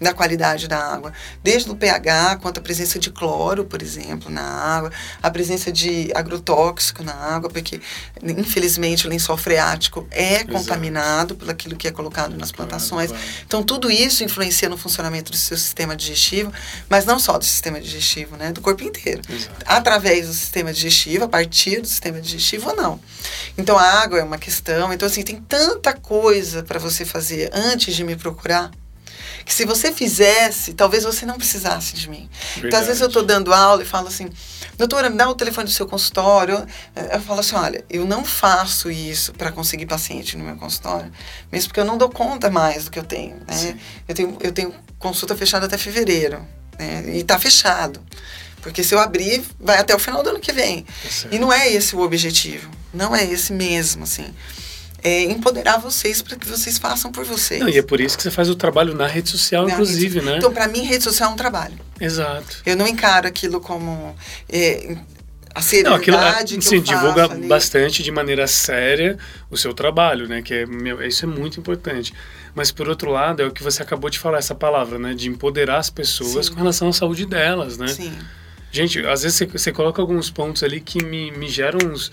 da qualidade da água. Desde o pH, quanto a presença de cloro, por exemplo, na água, a presença de agrotóxico na água, porque infelizmente o lençol freático é Exato. contaminado por aquilo que é colocado nas plantações. Claro, claro. Então tudo isso influencia no funcionamento do seu sistema digestivo, mas não só do sistema digestivo, né? Do corpo inteiro. Exato. Através do sistema digestivo, a partir do sistema digestivo ou não. Então a água é uma questão. Então, assim, tem tanta coisa para você fazer antes de me procurar que se você fizesse, talvez você não precisasse de mim. Verdade. Então, às vezes eu estou dando aula e falo assim, doutora, me dá o telefone do seu consultório. Eu falo assim, olha, eu não faço isso para conseguir paciente no meu consultório, mesmo porque eu não dou conta mais do que eu tenho. Né? Eu tenho, eu tenho consulta fechada até fevereiro, né? e está fechado. Porque se eu abrir, vai até o final do ano que vem. Tá e não é esse o objetivo. Não é esse mesmo, assim. é, empoderar vocês para que vocês façam por vocês. Não, e é por isso que você faz o trabalho na rede social, Na inclusive, rede- né? Então, para mim, rede social é um trabalho. Exato. Eu não encaro aquilo como é, a Não, aquilo seriedade que sim, eu faço divulga ali. bastante de maneira séria o seu trabalho, né? Que é, meu, isso é muito importante. Mas por outro lado, é o que você acabou de falar, essa palavra, né? De empoderar as pessoas Sim. com relação à saúde delas, né? Sim. Gente, às vezes você, você coloca alguns pontos ali que me, me geram uns,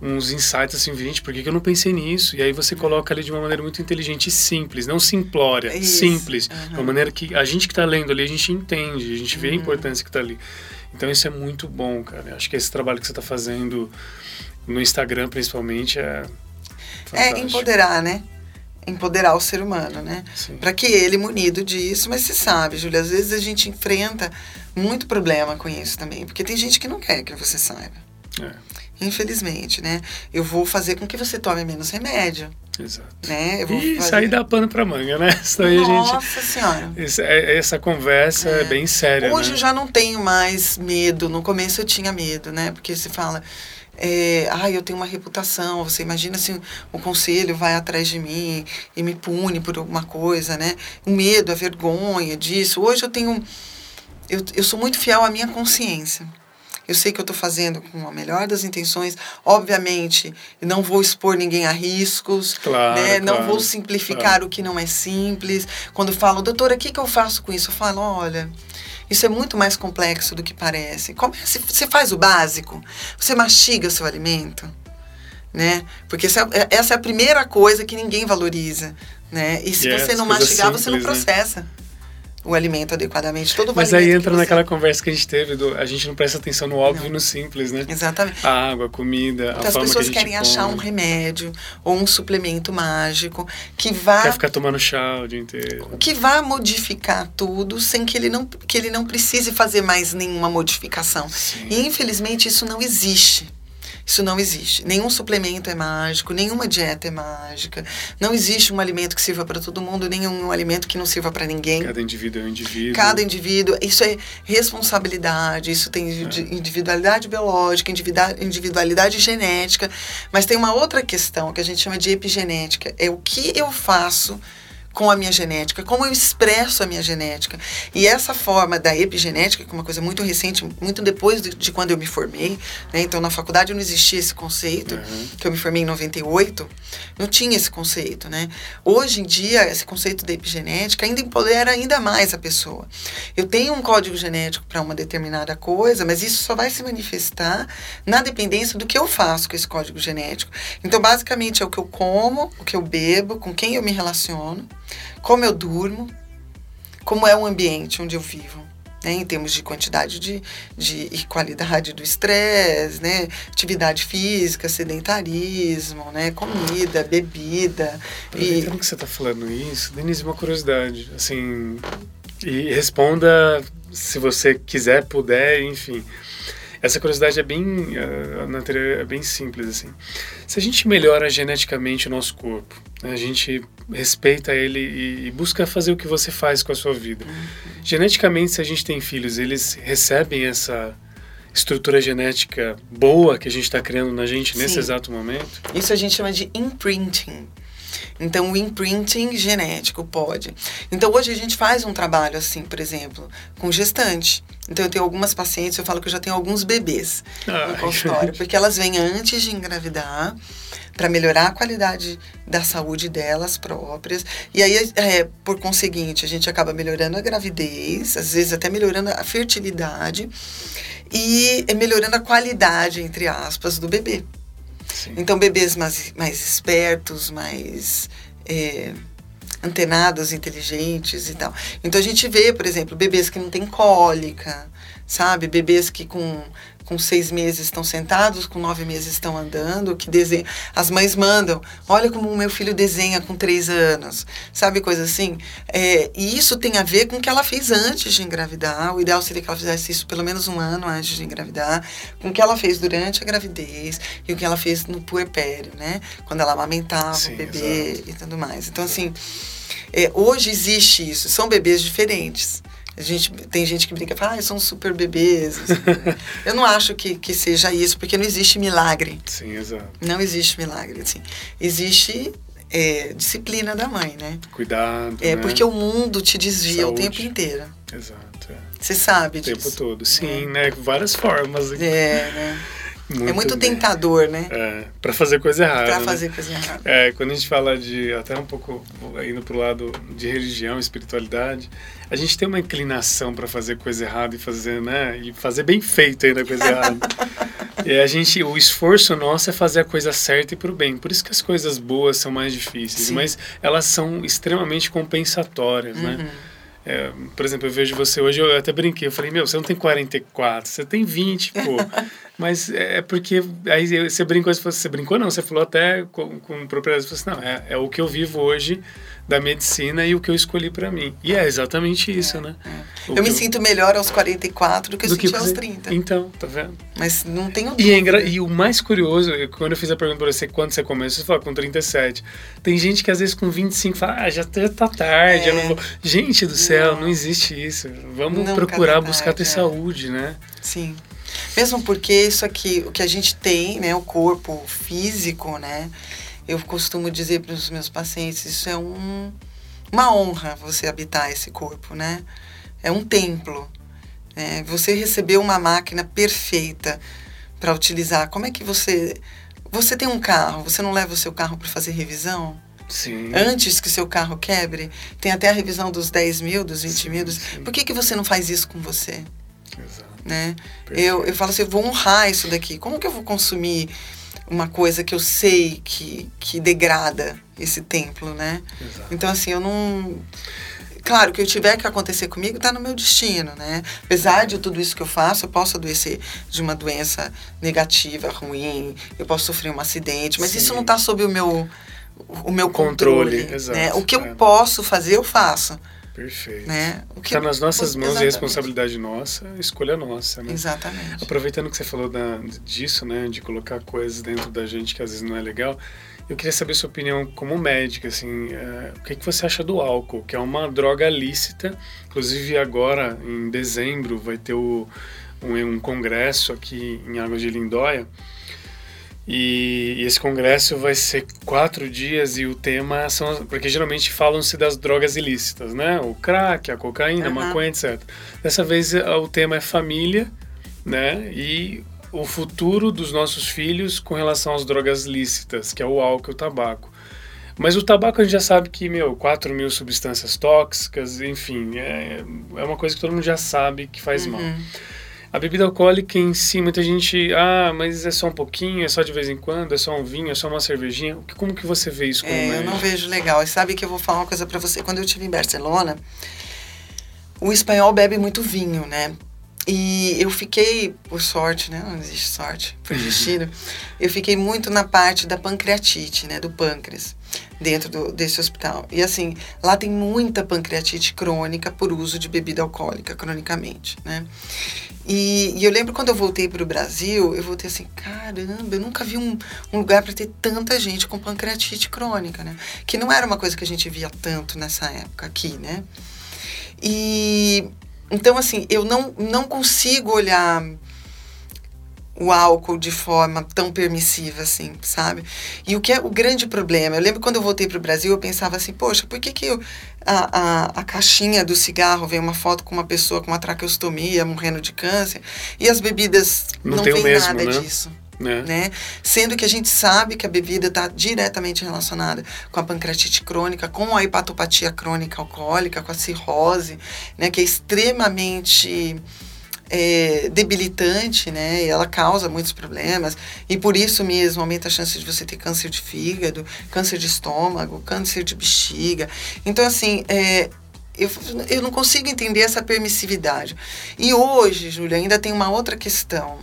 uns insights assim, gente, por que, que eu não pensei nisso? E aí você coloca ali de uma maneira muito inteligente e simples, não simplória, Isso, simples. De uma maneira que a gente que está lendo ali, a gente entende, a gente Uhum. vê a importância que está ali. Então isso é muito bom, cara. Eu Acho que esse trabalho que você está fazendo no Instagram, principalmente, é. É fantástico. empoderar, né? Empoderar o ser humano, né? Para que ele, munido disso, mas você sabe, Júlia, às vezes a gente enfrenta muito problema com isso também, porque tem gente que não quer que você saiba. É, Infelizmente, né? Eu vou fazer com que você tome menos remédio, exato. né? E fazer... isso aí dá pano pra manga, né? Isso aí a gente. Nossa Senhora. Esse- é- essa conversa é, bem séria. Hoje né? eu já não tenho mais medo. No começo eu tinha medo, né? Porque se fala, é, ah, eu tenho uma reputação. Você imagina se o conselho vai atrás de mim e me pune por alguma coisa, né? O medo, a vergonha disso. Hoje eu tenho. Eu, eu sou muito fiel à minha consciência. Eu sei que eu estou fazendo com a melhor das intenções. Obviamente, não vou expor ninguém a riscos. Claro, né? Não claro, vou simplificar o que não é simples. Quando falam, doutora, o que, que eu faço com isso? Eu falo, olha, isso é muito mais complexo do que parece. Comece, você faz o básico, você mastiga seu alimento, né? Porque essa, é- essa é a primeira coisa que ninguém valoriza, né? E se é você não mastigar, você não simples, né? O alimento adequadamente. Todo Mas aí entra naquela conversa que a gente teve, do, a gente não presta atenção no óbvio e no simples, né? Exatamente. A água, a comida, Então a as forma pessoas que querem achar um come. remédio ou um suplemento mágico que vá Quer ficar tomando chá o dia inteiro. que vá modificar tudo sem que ele não que ele não precise fazer mais nenhuma modificação. Sim. E infelizmente isso não existe. Isso não existe. Nenhum suplemento é mágico, nenhuma dieta é mágica. Não existe um alimento que sirva para todo mundo, nenhum alimento que não sirva para ninguém. Cada indivíduo é um indivíduo. Cada indivíduo, isso é responsabilidade, isso tem indi- individualidade biológica, individualidade genética, mas tem uma outra questão que a gente chama de epigenética, é o que eu faço com a minha genética, como eu expresso a minha genética. E essa forma da epigenética, que é uma coisa muito recente, muito depois de, de quando eu me formei, né? então na faculdade não existia esse conceito, Uhum. que eu me formei em 98, não tinha esse conceito, né? Hoje em dia, esse conceito da epigenética ainda empodera ainda mais a pessoa. Eu tenho um código genético para uma determinada coisa, mas isso só vai se manifestar na dependência do que eu faço com esse código genético. Então, basicamente, é o que eu como, o que eu bebo, com quem eu me relaciono, como eu durmo, como é o ambiente onde eu vivo. Né, em termos de quantidade de, de e qualidade do estresse, né, atividade física, sedentarismo, né, comida, bebida. Aproveitando que você está falando isso, Denise, uma curiosidade, assim, e responda se você quiser, puder, enfim. Essa curiosidade é bem, teoria, é bem simples, assim. Se a gente melhora geneticamente o nosso corpo, né, a gente respeita ele e, e busca fazer o que você faz com a sua vida. Geneticamente, se a gente tem filhos, eles recebem essa estrutura genética boa que a gente está criando na gente nesse Sim. exato momento? Isso a gente chama de imprinting. Então, o imprinting genético pode. Então, hoje a gente faz um trabalho assim, por exemplo, com gestante. Então, eu tenho algumas pacientes, eu falo que eu já tenho alguns bebês no Ai. consultório, porque elas vêm antes de engravidar para melhorar a qualidade da saúde delas próprias. E aí, é, por conseguinte, a gente acaba melhorando a gravidez, às vezes até melhorando a fertilidade e é, melhorando a qualidade, entre aspas, do bebê. Então, bebês mais, mais espertos, mais é, antenados, inteligentes e tal. Então, a gente vê, por exemplo, bebês que não têm cólica, sabe? Bebês que com, com seis meses estão sentados, com nove meses estão andando, que desenham. As mães mandam, olha como o meu filho desenha com três anos, sabe? Coisa assim. É, e isso tem a ver com o que ela fez antes de engravidar. O ideal seria que ela fizesse isso pelo menos um ano antes de engravidar, com o que ela fez durante a gravidez e o que ela fez no puerpério, né? Quando ela amamentava Sim, o bebê exato. e tudo mais. Então, assim, é, hoje existe isso. São bebês diferentes. A gente, tem gente que brinca e fala, ah, são super bebês. eu não acho que, que seja isso, porque não existe milagre. Sim, exato. Não existe milagre, assim. Existe é, disciplina da mãe, né? Cuidado. É, né? porque o mundo te desvia Saúde. o tempo inteiro. Exato. É. Você sabe O tempo disso. todo. Sim, né? Várias formas. É, né? É muito bem. tentador, né? É, pra fazer coisa errada. Pra né? fazer coisa errada. É, quando a gente fala de, até um pouco indo pro lado de religião, espiritualidade, a gente tem uma inclinação para fazer coisa errada e fazer, né, e fazer bem feito ainda a coisa errada. e a gente, o esforço nosso é fazer a coisa certa e pro bem. Por isso que as coisas boas são mais difíceis, Sim. mas elas são extremamente compensatórias, né? É, por exemplo, eu vejo você hoje, eu até brinquei, eu falei, meu, você não tem 44, você tem 20, pô. Mas é porque aí você brincou, você falou- você brincou não, você falou até com, com propriedade, você falou assim, não, é, é o que eu vivo hoje da medicina e o que eu escolhi para mim. E é exatamente isso, né? O Eu me que sinto melhor aos 44 do que eu do senti aos você- 30. Então, tá vendo? Mas não tenho E, é engra- e o mais curioso, é que quando eu fiz a pergunta pra você, quando você começou, você falou com 37. Tem gente que às vezes com 25 fala, ah, já tá tarde, eu não É. vou. Gente do céu, não, Não. existe isso. Vamos procurar tá buscar tarde, ter é. saúde, né? Sim. Mesmo porque isso aqui, o que a gente tem, né, o corpo físico, né, eu costumo dizer para os meus pacientes, isso é um, uma honra você habitar esse corpo, né? É um templo. Né? Você recebeu uma máquina perfeita para utilizar. Como é que você você tem um carro, você não leva o seu carro para fazer revisão? Sim. Antes que seu carro quebre, tem até a revisão dos 10 mil, dos 20 Sim, mil. Dos... sim. Por que, que você não faz isso com você? Exato. né? Perfeito. Eu, eu falo assim, eu vou honrar isso daqui. Como que eu vou consumir uma coisa que eu sei que, que degrada esse templo, né? Exato. Então, assim, eu não... Claro, o que eu tiver que acontecer comigo tá no meu destino, né? Apesar de tudo isso que eu faço, eu posso adoecer de uma doença negativa, ruim, eu posso sofrer um acidente, mas Sim. isso não tá sob o meu, o meu controle, Controle, né? O que eu é. posso fazer, eu faço, Perfeito. né? O que Está nas nossas mãos e Exatamente. responsabilidade nossa, escolha nossa, né? Exatamente. Aproveitando que você falou da, disso, né, de colocar coisas dentro da gente que às vezes não é legal, eu queria saber sua opinião como médica, assim, é, o que, que você acha do álcool, que é uma droga lícita, inclusive agora, em dezembro, vai ter o, um, um congresso aqui em Águas de Lindóia, e, e esse congresso vai ser quatro dias e o tema são. Porque geralmente falam-se das drogas ilícitas, né? O crack, a cocaína, a Aham. maconha, etc. Dessa vez eh, o tema é família, né? E o futuro dos nossos filhos com relação às drogas lícitas, que é o álcool e o tabaco. Mas o tabaco a gente já sabe que, meu, 4 mil substâncias tóxicas, enfim, é, é uma coisa que todo mundo já sabe que faz mal. A bebida alcoólica em si, muita gente, ah, mas é só um pouquinho, é só de vez em quando, é só um vinho, é só uma cervejinha. Como que você vê isso como É, eu médico? não vejo legal. E sabe que eu vou falar uma coisa pra você. Quando eu estive em Barcelona, o espanhol bebe muito vinho, né? E eu fiquei, por sorte, né? Não existe sorte, por destino. eu fiquei muito na parte da pancreatite, né? Do pâncreas, dentro do, desse hospital. E assim, lá tem muita pancreatite crônica por uso de bebida alcoólica, cronicamente, né? E, e eu lembro quando eu voltei para o Brasil, eu voltei assim, caramba, eu nunca vi um, um lugar para ter tanta gente com pancreatite crônica, né? Que não era uma coisa que a gente via tanto nessa época aqui, né? E então assim, eu não, não consigo olhar o álcool de forma tão permissiva assim, sabe? E o que é o grande problema? Eu lembro quando eu voltei para o Brasil, eu pensava assim, poxa, por que, que eu- a, a, a caixinha do cigarro vem uma foto com uma pessoa com uma traqueostomia morrendo de câncer e as bebidas Não não, tem mesmo, nada né? disso? Né? né? Sendo que a gente sabe que a bebida está diretamente relacionada com a pancreatite crônica, com a hepatopatia crônica alcoólica, com a cirrose, né? Que é extremamente é, debilitante, né? E ela causa muitos problemas e por isso mesmo aumenta a chance de você ter câncer de fígado, câncer de estômago, câncer de bexiga. Então assim, é, eu, eu não consigo entender essa permissividade. E hoje, Júlia, ainda tem uma outra questão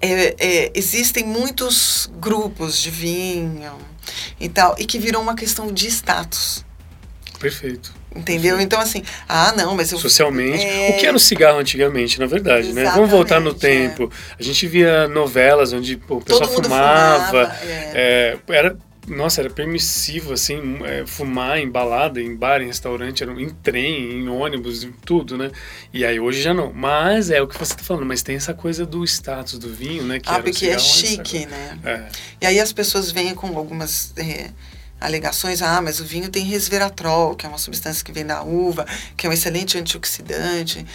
é, é, existem muitos grupos de vinho e tal, e que virou uma questão de status. Perfeito. Entendeu? Então, assim, ah, não, mas eu. Socialmente. É. O que era o cigarro antigamente, na verdade, né? Vamos voltar no Exatamente, é. tempo. A gente via novelas onde pô, o pessoal fumava. fumava, é. é, era nossa, era permissivo, assim, é, fumar em balada, em bar, em restaurante, era, em trem, em ônibus, em tudo, né? E aí hoje já não. Mas é o que você está falando, mas tem essa coisa do status do vinho, né? Que ah, porque é chique, né? É. E aí as pessoas vêm com algumas... É, alegações, ah, mas o vinho tem resveratrol, que é uma substância que vem da uva, que é um excelente antioxidante.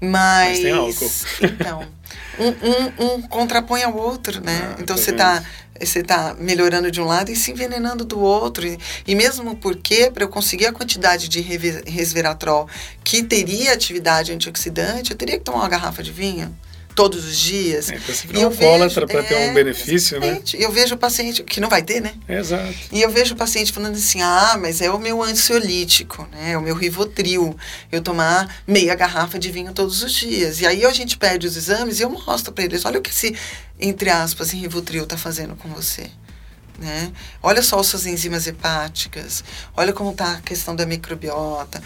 Mas, mas tem álcool. Então, um, um, um, contrapõe ao outro, né? Ah, então você está você tá melhorando de um lado e se envenenando do outro. E, e mesmo porque, para eu conseguir a quantidade de resveratrol que teria atividade antioxidante, eu teria que tomar uma garrafa de vinho todos os dias. É, então você vira alcoólatra para ter um é, benefício, né? Eu vejo o paciente, que não vai ter, né? Exato. E eu vejo o paciente falando assim, ah, mas é o meu ansiolítico, né? É o meu Rivotril. Eu tomar meia garrafa de vinho todos os dias. E aí a gente pede os exames e eu mostro para eles, olha o que esse, entre aspas, Rivotril está fazendo com você. Né? Olha só as suas enzimas hepáticas, olha como está a questão da microbiota.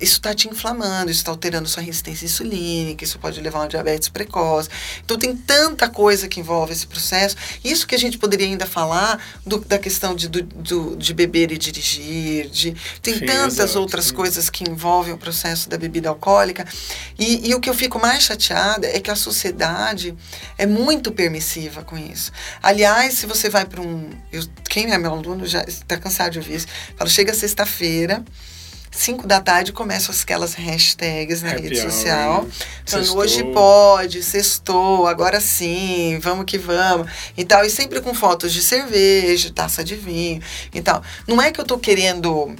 Isso está te inflamando, isso está alterando sua resistência insulínica, isso pode levar a uma diabetes precoce. Então, tem tanta coisa que envolve esse processo. Isso que a gente poderia ainda falar do, da questão de, do, do, de beber e dirigir, de, tem sim, tantas exato, outras sim. coisas que envolvem o processo da bebida alcoólica. E, e o que eu fico mais chateada é que a sociedade é muito permissiva com isso. Aliás, se você vai para um eu, quem é meu aluno já está cansado de ouvir isso. Fala, chega sexta-feira, 5 da tarde começam aquelas hashtags na Happy rede social. Hour, falando, hoje pode, sextou, agora sim, vamos que vamos. E tal. E sempre com fotos de cerveja, taça de vinho e tal. Não é que eu tô querendo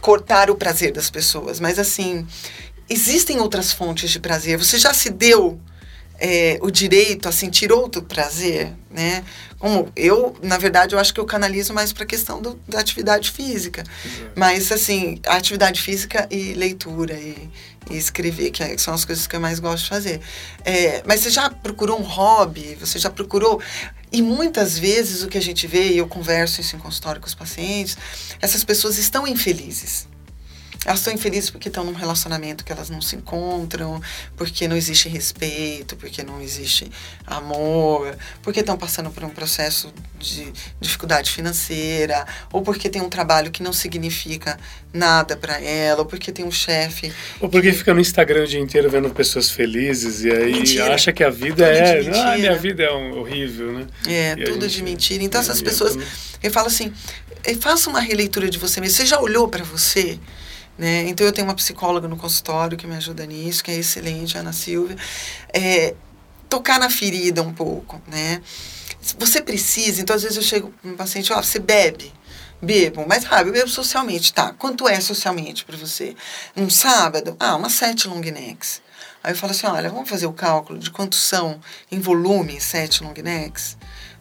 cortar o prazer das pessoas, mas assim, existem outras fontes de prazer. Você já se deu é, o direito a sentir outro prazer, né? Como eu, na verdade, eu acho que eu canalizo mais para a questão do, da atividade física. Uhum. Mas, assim, a atividade física e leitura e, e escrever, que são as coisas que eu mais gosto de fazer. É, mas você já procurou um hobby? Você já procurou... E muitas vezes o que a gente vê, e eu converso isso em consultório com os pacientes, essas pessoas estão infelizes elas estão infelizes porque estão num relacionamento que elas não se encontram, porque não existe respeito, porque não existe amor, porque estão passando por um processo de dificuldade financeira, ou porque tem um trabalho que não significa nada para ela, ou porque tem um chefe. Ou porque que... fica no Instagram o dia inteiro vendo pessoas felizes e aí mentira. acha que a vida tudo é. Ah, minha vida é um, horrível, né? É, e tudo gente... de mentira. Então essas pessoas. Eu falo assim, faça uma releitura de você mesmo. Você já olhou para você? Né? Então, eu tenho uma psicóloga no consultório que me ajuda nisso, que é excelente, Ana Silvia. É, tocar na ferida um pouco, né? Você precisa, então às vezes eu chego para um paciente, ó, você bebe? Bebo, mas ah, eu bebo socialmente, tá? Quanto é socialmente para você? Um sábado? Ah, umas sete long necks. Aí eu falo assim, olha, vamos fazer o cálculo de quanto são em volume sete long necks?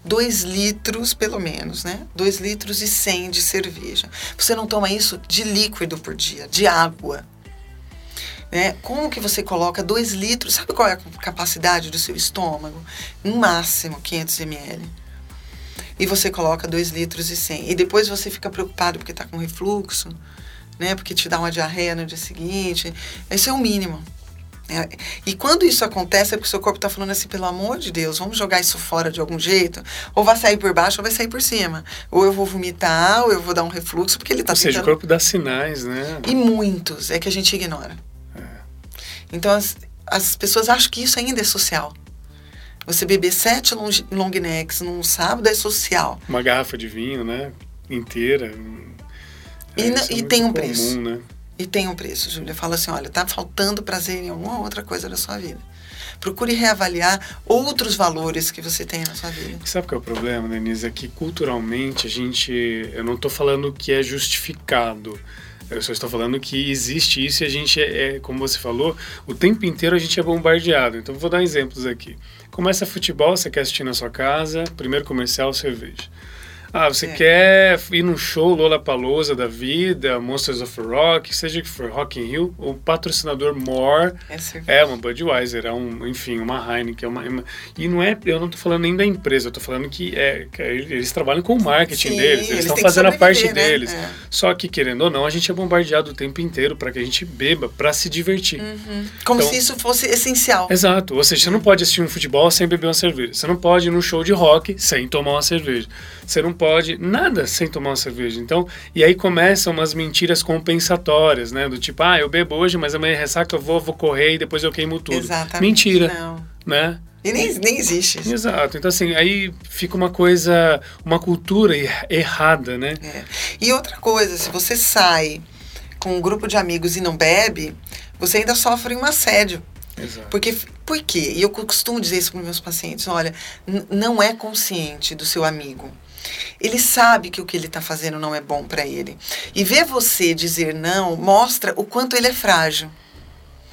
2 litros, pelo menos, né? 2 litros e 100 de cerveja. Você não toma isso de líquido por dia, de água. Né? Como que você coloca 2 litros? Sabe qual é a capacidade do seu estômago? No máximo 500 ml. E você coloca 2 litros e 100. E depois você fica preocupado porque está com refluxo, né? Porque te dá uma diarreia no dia seguinte. Esse é o mínimo. É, e quando isso acontece é porque o seu corpo está falando assim, pelo amor de Deus, vamos jogar isso fora de algum jeito, ou vai sair por baixo ou vai sair por cima. Ou eu vou vomitar, ou eu vou dar um refluxo, porque ele está Ou seja, o corpo dá sinais, né? E muitos, é que a gente ignora. É. Então as, as pessoas acham que isso ainda é social. Você beber sete long, long necks num sábado é social. Uma garrafa de vinho, né? Inteira. É, e, é e tem um comum, preço. Né? E tem um preço, Júlia. Fala assim, olha, tá faltando prazer em alguma outra coisa da sua vida. Procure reavaliar outros valores que você tem na sua vida. Sabe qual é o problema, Denise? É que culturalmente a gente... Eu não estou falando que é justificado. Eu só estou falando que existe isso e a gente é, é, como você falou, o tempo inteiro a gente é bombardeado. Então vou dar exemplos aqui. Começa futebol, você quer assistir na sua casa, primeiro comercial, cerveja. Ah, você é. quer ir num show Lollapalooza da vida, Monsters of Rock, seja que for Rock in Rio, o patrocinador More é, é uma Budweiser, é um, enfim, uma Heineken, é uma, uma, e não é, eu não estou falando nem da empresa, eu estou falando que, é, que eles trabalham com o marketing Sim, deles, eles estão fazendo a parte né? deles. É. Só que querendo ou não, a gente é bombardeado o tempo inteiro para que a gente beba, para se divertir. Uhum. Como então, se isso fosse essencial. Exato, ou seja, você não pode assistir um futebol sem beber uma cerveja, você não pode ir num show de rock sem tomar uma cerveja, você não pode nada sem tomar uma cerveja. Então, e aí começam umas mentiras compensatórias, né? Do tipo, ah, eu bebo hoje, mas amanhã ressaca eu vou, vou correr e depois eu queimo tudo. Exatamente. Mentira, Não. né? E nem, nem existe isso. Exato. Então, assim, aí fica uma coisa, uma cultura er- errada, né? É. E outra coisa, se você sai com um grupo de amigos e não bebe, você ainda sofre um assédio. Exato. Porque, por quê? E eu costumo dizer isso para meus pacientes: olha, não é consciente do seu amigo. Ele sabe que o que ele está fazendo não é bom para ele. E ver você dizer não mostra o quanto ele é frágil.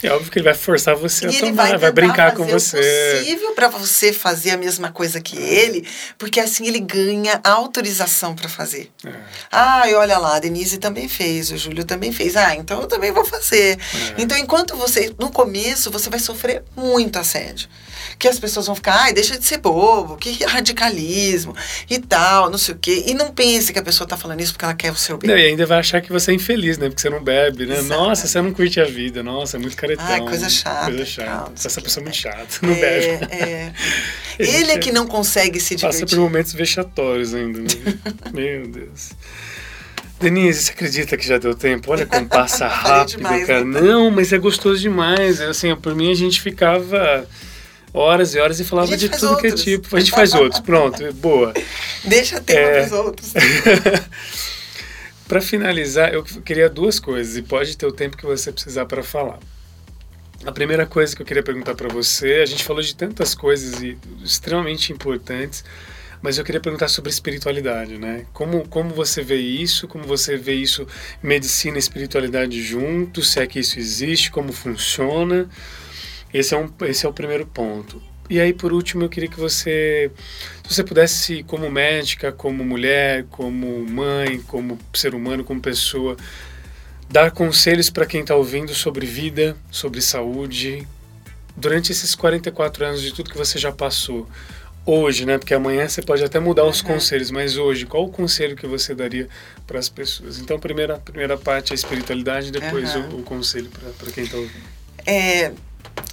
É óbvio que ele vai forçar você E a tomar, vai, vai, tentar brincar com você. o possível para você fazer a mesma coisa que ele, porque assim ele ganha autorização para fazer. É. Ah, e olha lá, a Denise também fez, o Júlio também fez. Ah, então eu também vou fazer. É. Então, enquanto você, no começo, você vai sofrer muito assédio. Que as pessoas vão ficar, ai, deixa de ser bobo, que radicalismo e tal, não sei o quê. E não pense que a pessoa tá falando isso porque ela quer o seu bem. Não, e ainda vai achar que você é infeliz, né? Porque você não bebe, né? Exato. Nossa, você não curte a vida. Nossa, é muito caretão. Ai, coisa chata, Coisa chata. Essa pessoa é muito chata, não. É, é. Ele é que não consegue se Passa divertir. por momentos vexatórios ainda, né? Meu Deus. Denise, você acredita que já deu tempo? Olha como passa rápido, demais, cara. né? Não, mas é gostoso demais. É Assim, por mim a gente ficava horas e horas e falava de tudo que é outros. tipo. A gente faz outros, pronto, boa. Deixa tema É. pros outros. Para finalizar, eu queria duas coisas e pode ter o tempo que você precisar para falar. A primeira coisa que eu queria perguntar para você, a gente falou de tantas coisas e extremamente importantes, mas eu queria perguntar sobre espiritualidade, né? Como como você vê isso? Como você vê isso medicina e espiritualidade juntos? Se é que isso existe? Como funciona? Esse é um esse é o primeiro ponto. E aí por último eu queria que você se você pudesse, como médica, como mulher, como mãe, como ser humano, como pessoa, dar conselhos para quem está ouvindo sobre vida, sobre saúde, durante esses 44 anos de tudo que você já passou. Hoje, né? Porque amanhã você pode até mudar os Uhum. conselhos, mas hoje, qual o conselho que você daria para as pessoas? Então, primeira, primeira parte é a espiritualidade, depois Uhum. o, o conselho para quem está ouvindo. É,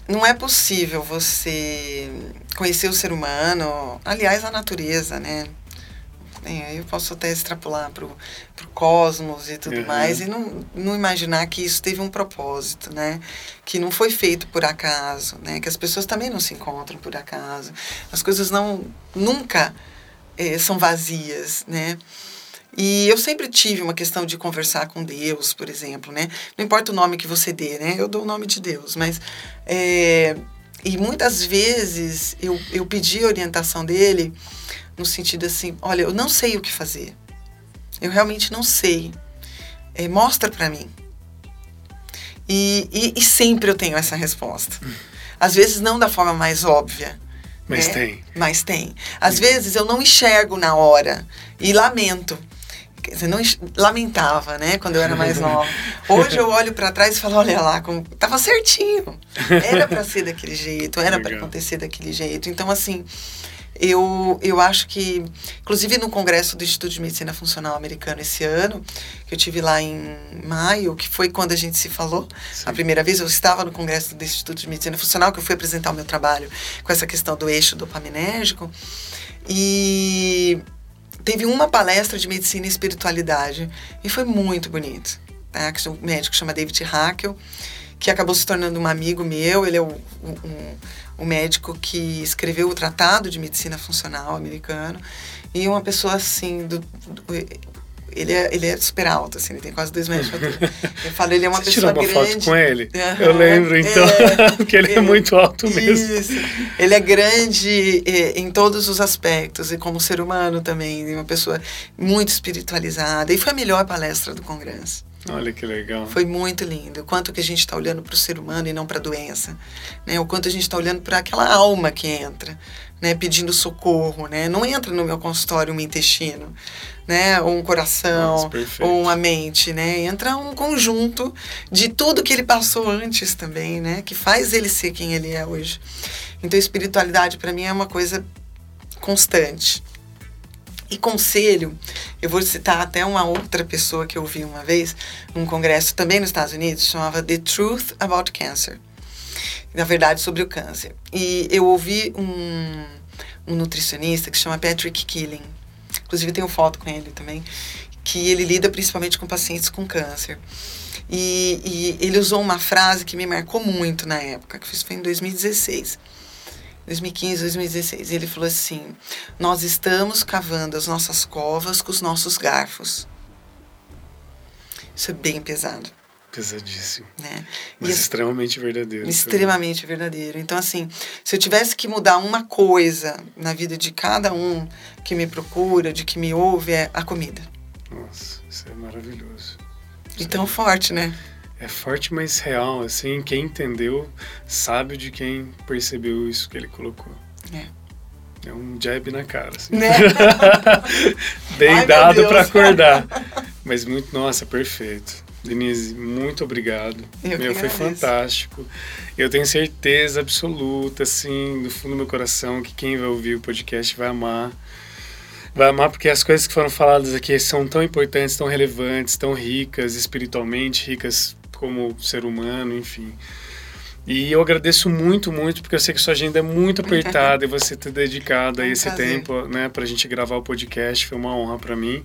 não é possível você conhecer o ser humano, aliás, a natureza, né? Aí eu posso até extrapolar pro, pro cosmos e tudo Uhum. mais, e não, não imaginar que isso teve um propósito, né? Que não foi feito por acaso, né? Que as pessoas também não se encontram por acaso. As coisas não nunca eh, são vazias, né? E eu sempre tive uma questão de conversar com Deus, por exemplo, né? Não importa o nome que você dê, né? Eu dou o nome de Deus, mas... é, e muitas vezes eu, eu pedi a orientação dele no sentido assim, olha, eu não sei o que fazer. Eu realmente não sei. É, mostra pra mim. E, e, e sempre eu tenho essa resposta. Às vezes não da forma mais óbvia, Mas né? tem. Mas tem. Às vezes eu não enxergo na hora e lamento. Quer dizer, não lamentava, né, quando eu era mais nova. Hoje eu olho pra trás e falo, olha lá, como tava certinho. Era pra ser daquele jeito, era Legal. acontecer daquele jeito. Então assim, eu, eu acho que, inclusive no congresso do Instituto de Medicina Funcional americano esse ano, que eu tive lá em maio, que foi quando a gente se falou, a Sim. primeira vez eu estava no congresso do Instituto de Medicina Funcional, que eu fui apresentar o meu trabalho com essa questão do eixo dopaminérgico, e teve uma palestra de medicina e espiritualidade, e foi muito bonito. Tá? Que um médico chama David Hackel, que acabou se tornando um amigo meu, ele é o, um, o médico que escreveu o Tratado de Medicina Funcional americano, e uma pessoa assim, do, do- ele, é, ele é super alto, assim, ele tem quase dois metros de altura. Eu falo, ele é uma Você tirou pessoa uma grande. foto com ele? Aham, Eu lembro, então, é, porque ele é muito alto mesmo. Isso. Ele é grande eh, em todos os aspectos, e como ser humano também, uma pessoa muito espiritualizada. E foi a melhor palestra do Congresso. Olha que legal. Foi muito lindo. O quanto que a gente está olhando para o ser humano e não para a doença. Né? O quanto a gente está olhando para aquela alma que entra, né? pedindo socorro. Né? Não entra no meu consultório um intestino, né? ou um coração, Nossa, ou uma mente. Né? Entra um conjunto de tudo que ele passou antes também, né? que faz ele ser quem ele é hoje. Então, espiritualidade para mim é uma coisa constante. E conselho, eu vou citar até uma outra pessoa que eu vi uma vez num congresso também nos Estados Unidos, chamava The Truth About Cancer. Na verdade, sobre o câncer. E eu ouvi um, um nutricionista que chama Patrick Killing. inclusive tenho foto com ele também, que ele lida principalmente com pacientes com câncer. E, e ele usou uma frase que me marcou muito na época, que foi em 2016. 2015, 2016. Ele falou assim: Nós estamos cavando as nossas covas com os nossos garfos. Isso é bem pesado. Pesadíssimo. Né? Mas extremamente verdadeiro. Extremamente também. verdadeiro. Então, assim, se eu tivesse que mudar uma coisa na vida de cada um que me procura, de que me ouve, é a comida. Nossa, isso é maravilhoso. E tão é... forte, né? É forte, mas real, assim, quem entendeu sabe de quem percebeu isso que ele colocou. É. É um jab na cara, assim. Né? Bem Ai, dado para acordar. Mas muito, nossa, perfeito. Denise, muito obrigado. Eu meu, foi fantástico. Eu tenho certeza absoluta, assim, do fundo do meu coração, que quem vai ouvir o podcast vai amar. Vai amar porque as coisas que foram faladas aqui são tão importantes, tão relevantes, tão ricas espiritualmente, ricas como ser humano, enfim. E eu agradeço muito, muito, porque eu sei que sua agenda é muito apertada e você ter dedicado aí esse prazer. tempo, né, pra gente gravar o podcast, foi uma honra para mim.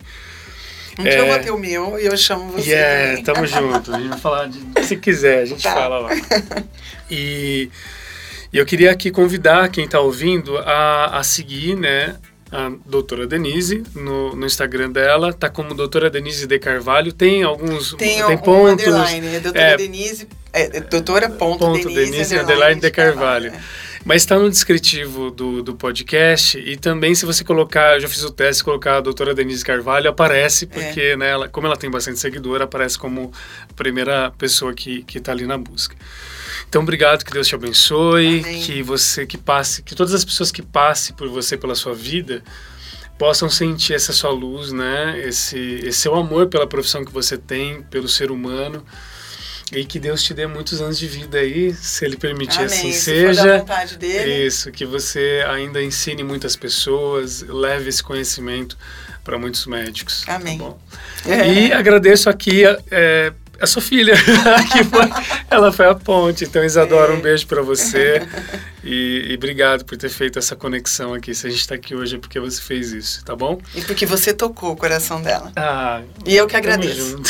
Um dia eu vou ter o meu e eu chamo você. Yeah, também. tamo junto. A gente vai falar de. Se quiser, a gente tá. fala lá. E, e eu queria aqui convidar quem está ouvindo a, a seguir, né? A doutora Denise no, no Instagram dela, tá como doutora Denise de Carvalho, tem alguns tem, tem um pontos. Underline, é doutora é, Denise, é, doutora ponto, ponto Denise, Denise underline de Carvalho. Carvalho. É. Mas está no descritivo do, do podcast e também se você colocar, eu já fiz o teste, colocar a doutora Denise Carvalho, aparece, porque, é. né, ela, como ela tem bastante seguidor, aparece como a primeira pessoa que está ali na busca. Então, obrigado, que Deus te abençoe, Amém. que você que passe, que todas as pessoas que passem por você pela sua vida possam sentir essa sua luz, né? Esse, esse seu amor pela profissão que você tem, pelo ser humano. E que Deus te dê muitos anos de vida aí, se Ele permitir Amém. assim se seja. Isso, que você ainda ensine muitas pessoas, leve esse conhecimento para muitos médicos. Tá Amém. Tá e agradeço aqui é, a sua filha, que foi, ela foi a ponte. Então, Isadora, um é. beijo para você e, e, obrigado por ter feito essa conexão aqui. Se a gente está aqui hoje é porque você fez isso, tá bom? E porque você tocou o coração dela. Ah, e eu que agradeço.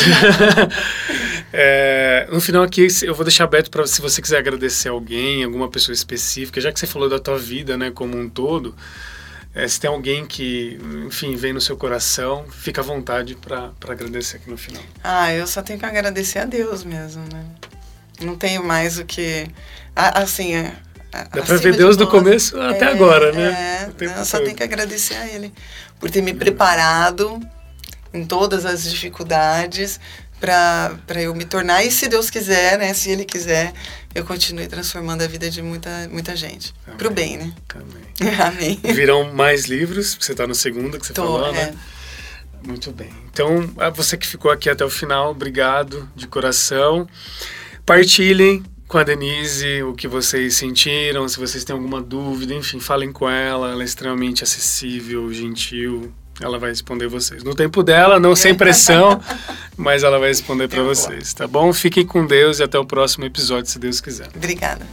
é, no final aqui, eu vou deixar aberto para se você quiser agradecer alguém, alguma pessoa específica, já que você falou da tua vida, né, como um todo. É, se tem alguém que, enfim, vem no seu coração, fica à vontade para agradecer aqui no final. Ah, eu só tenho que agradecer a Deus mesmo, né? Não tenho mais o que. Assim. É, Dá para ver Deus do começo até é, agora, né? É, eu só tenho que agradecer a Ele por ter me preparado em todas as dificuldades para eu me tornar, e se Deus quiser, né, se Ele quiser, eu continue transformando a vida de muita, muita gente. Amém. Pro bem, né? Amém. Amém. Virão mais livros, você está no segundo que você Tô, falou, né? é. né? Muito bem. Então, você que ficou aqui até o final, obrigado de coração. Partilhem com a Denise o que vocês sentiram, se vocês têm alguma dúvida, enfim, falem com ela. Ela é extremamente acessível, gentil, ela vai responder vocês. No tempo dela, não sem pressão, mas ela vai responder para vocês, tá bom? Fiquem com Deus e até o próximo episódio, se Deus quiser. Obrigada.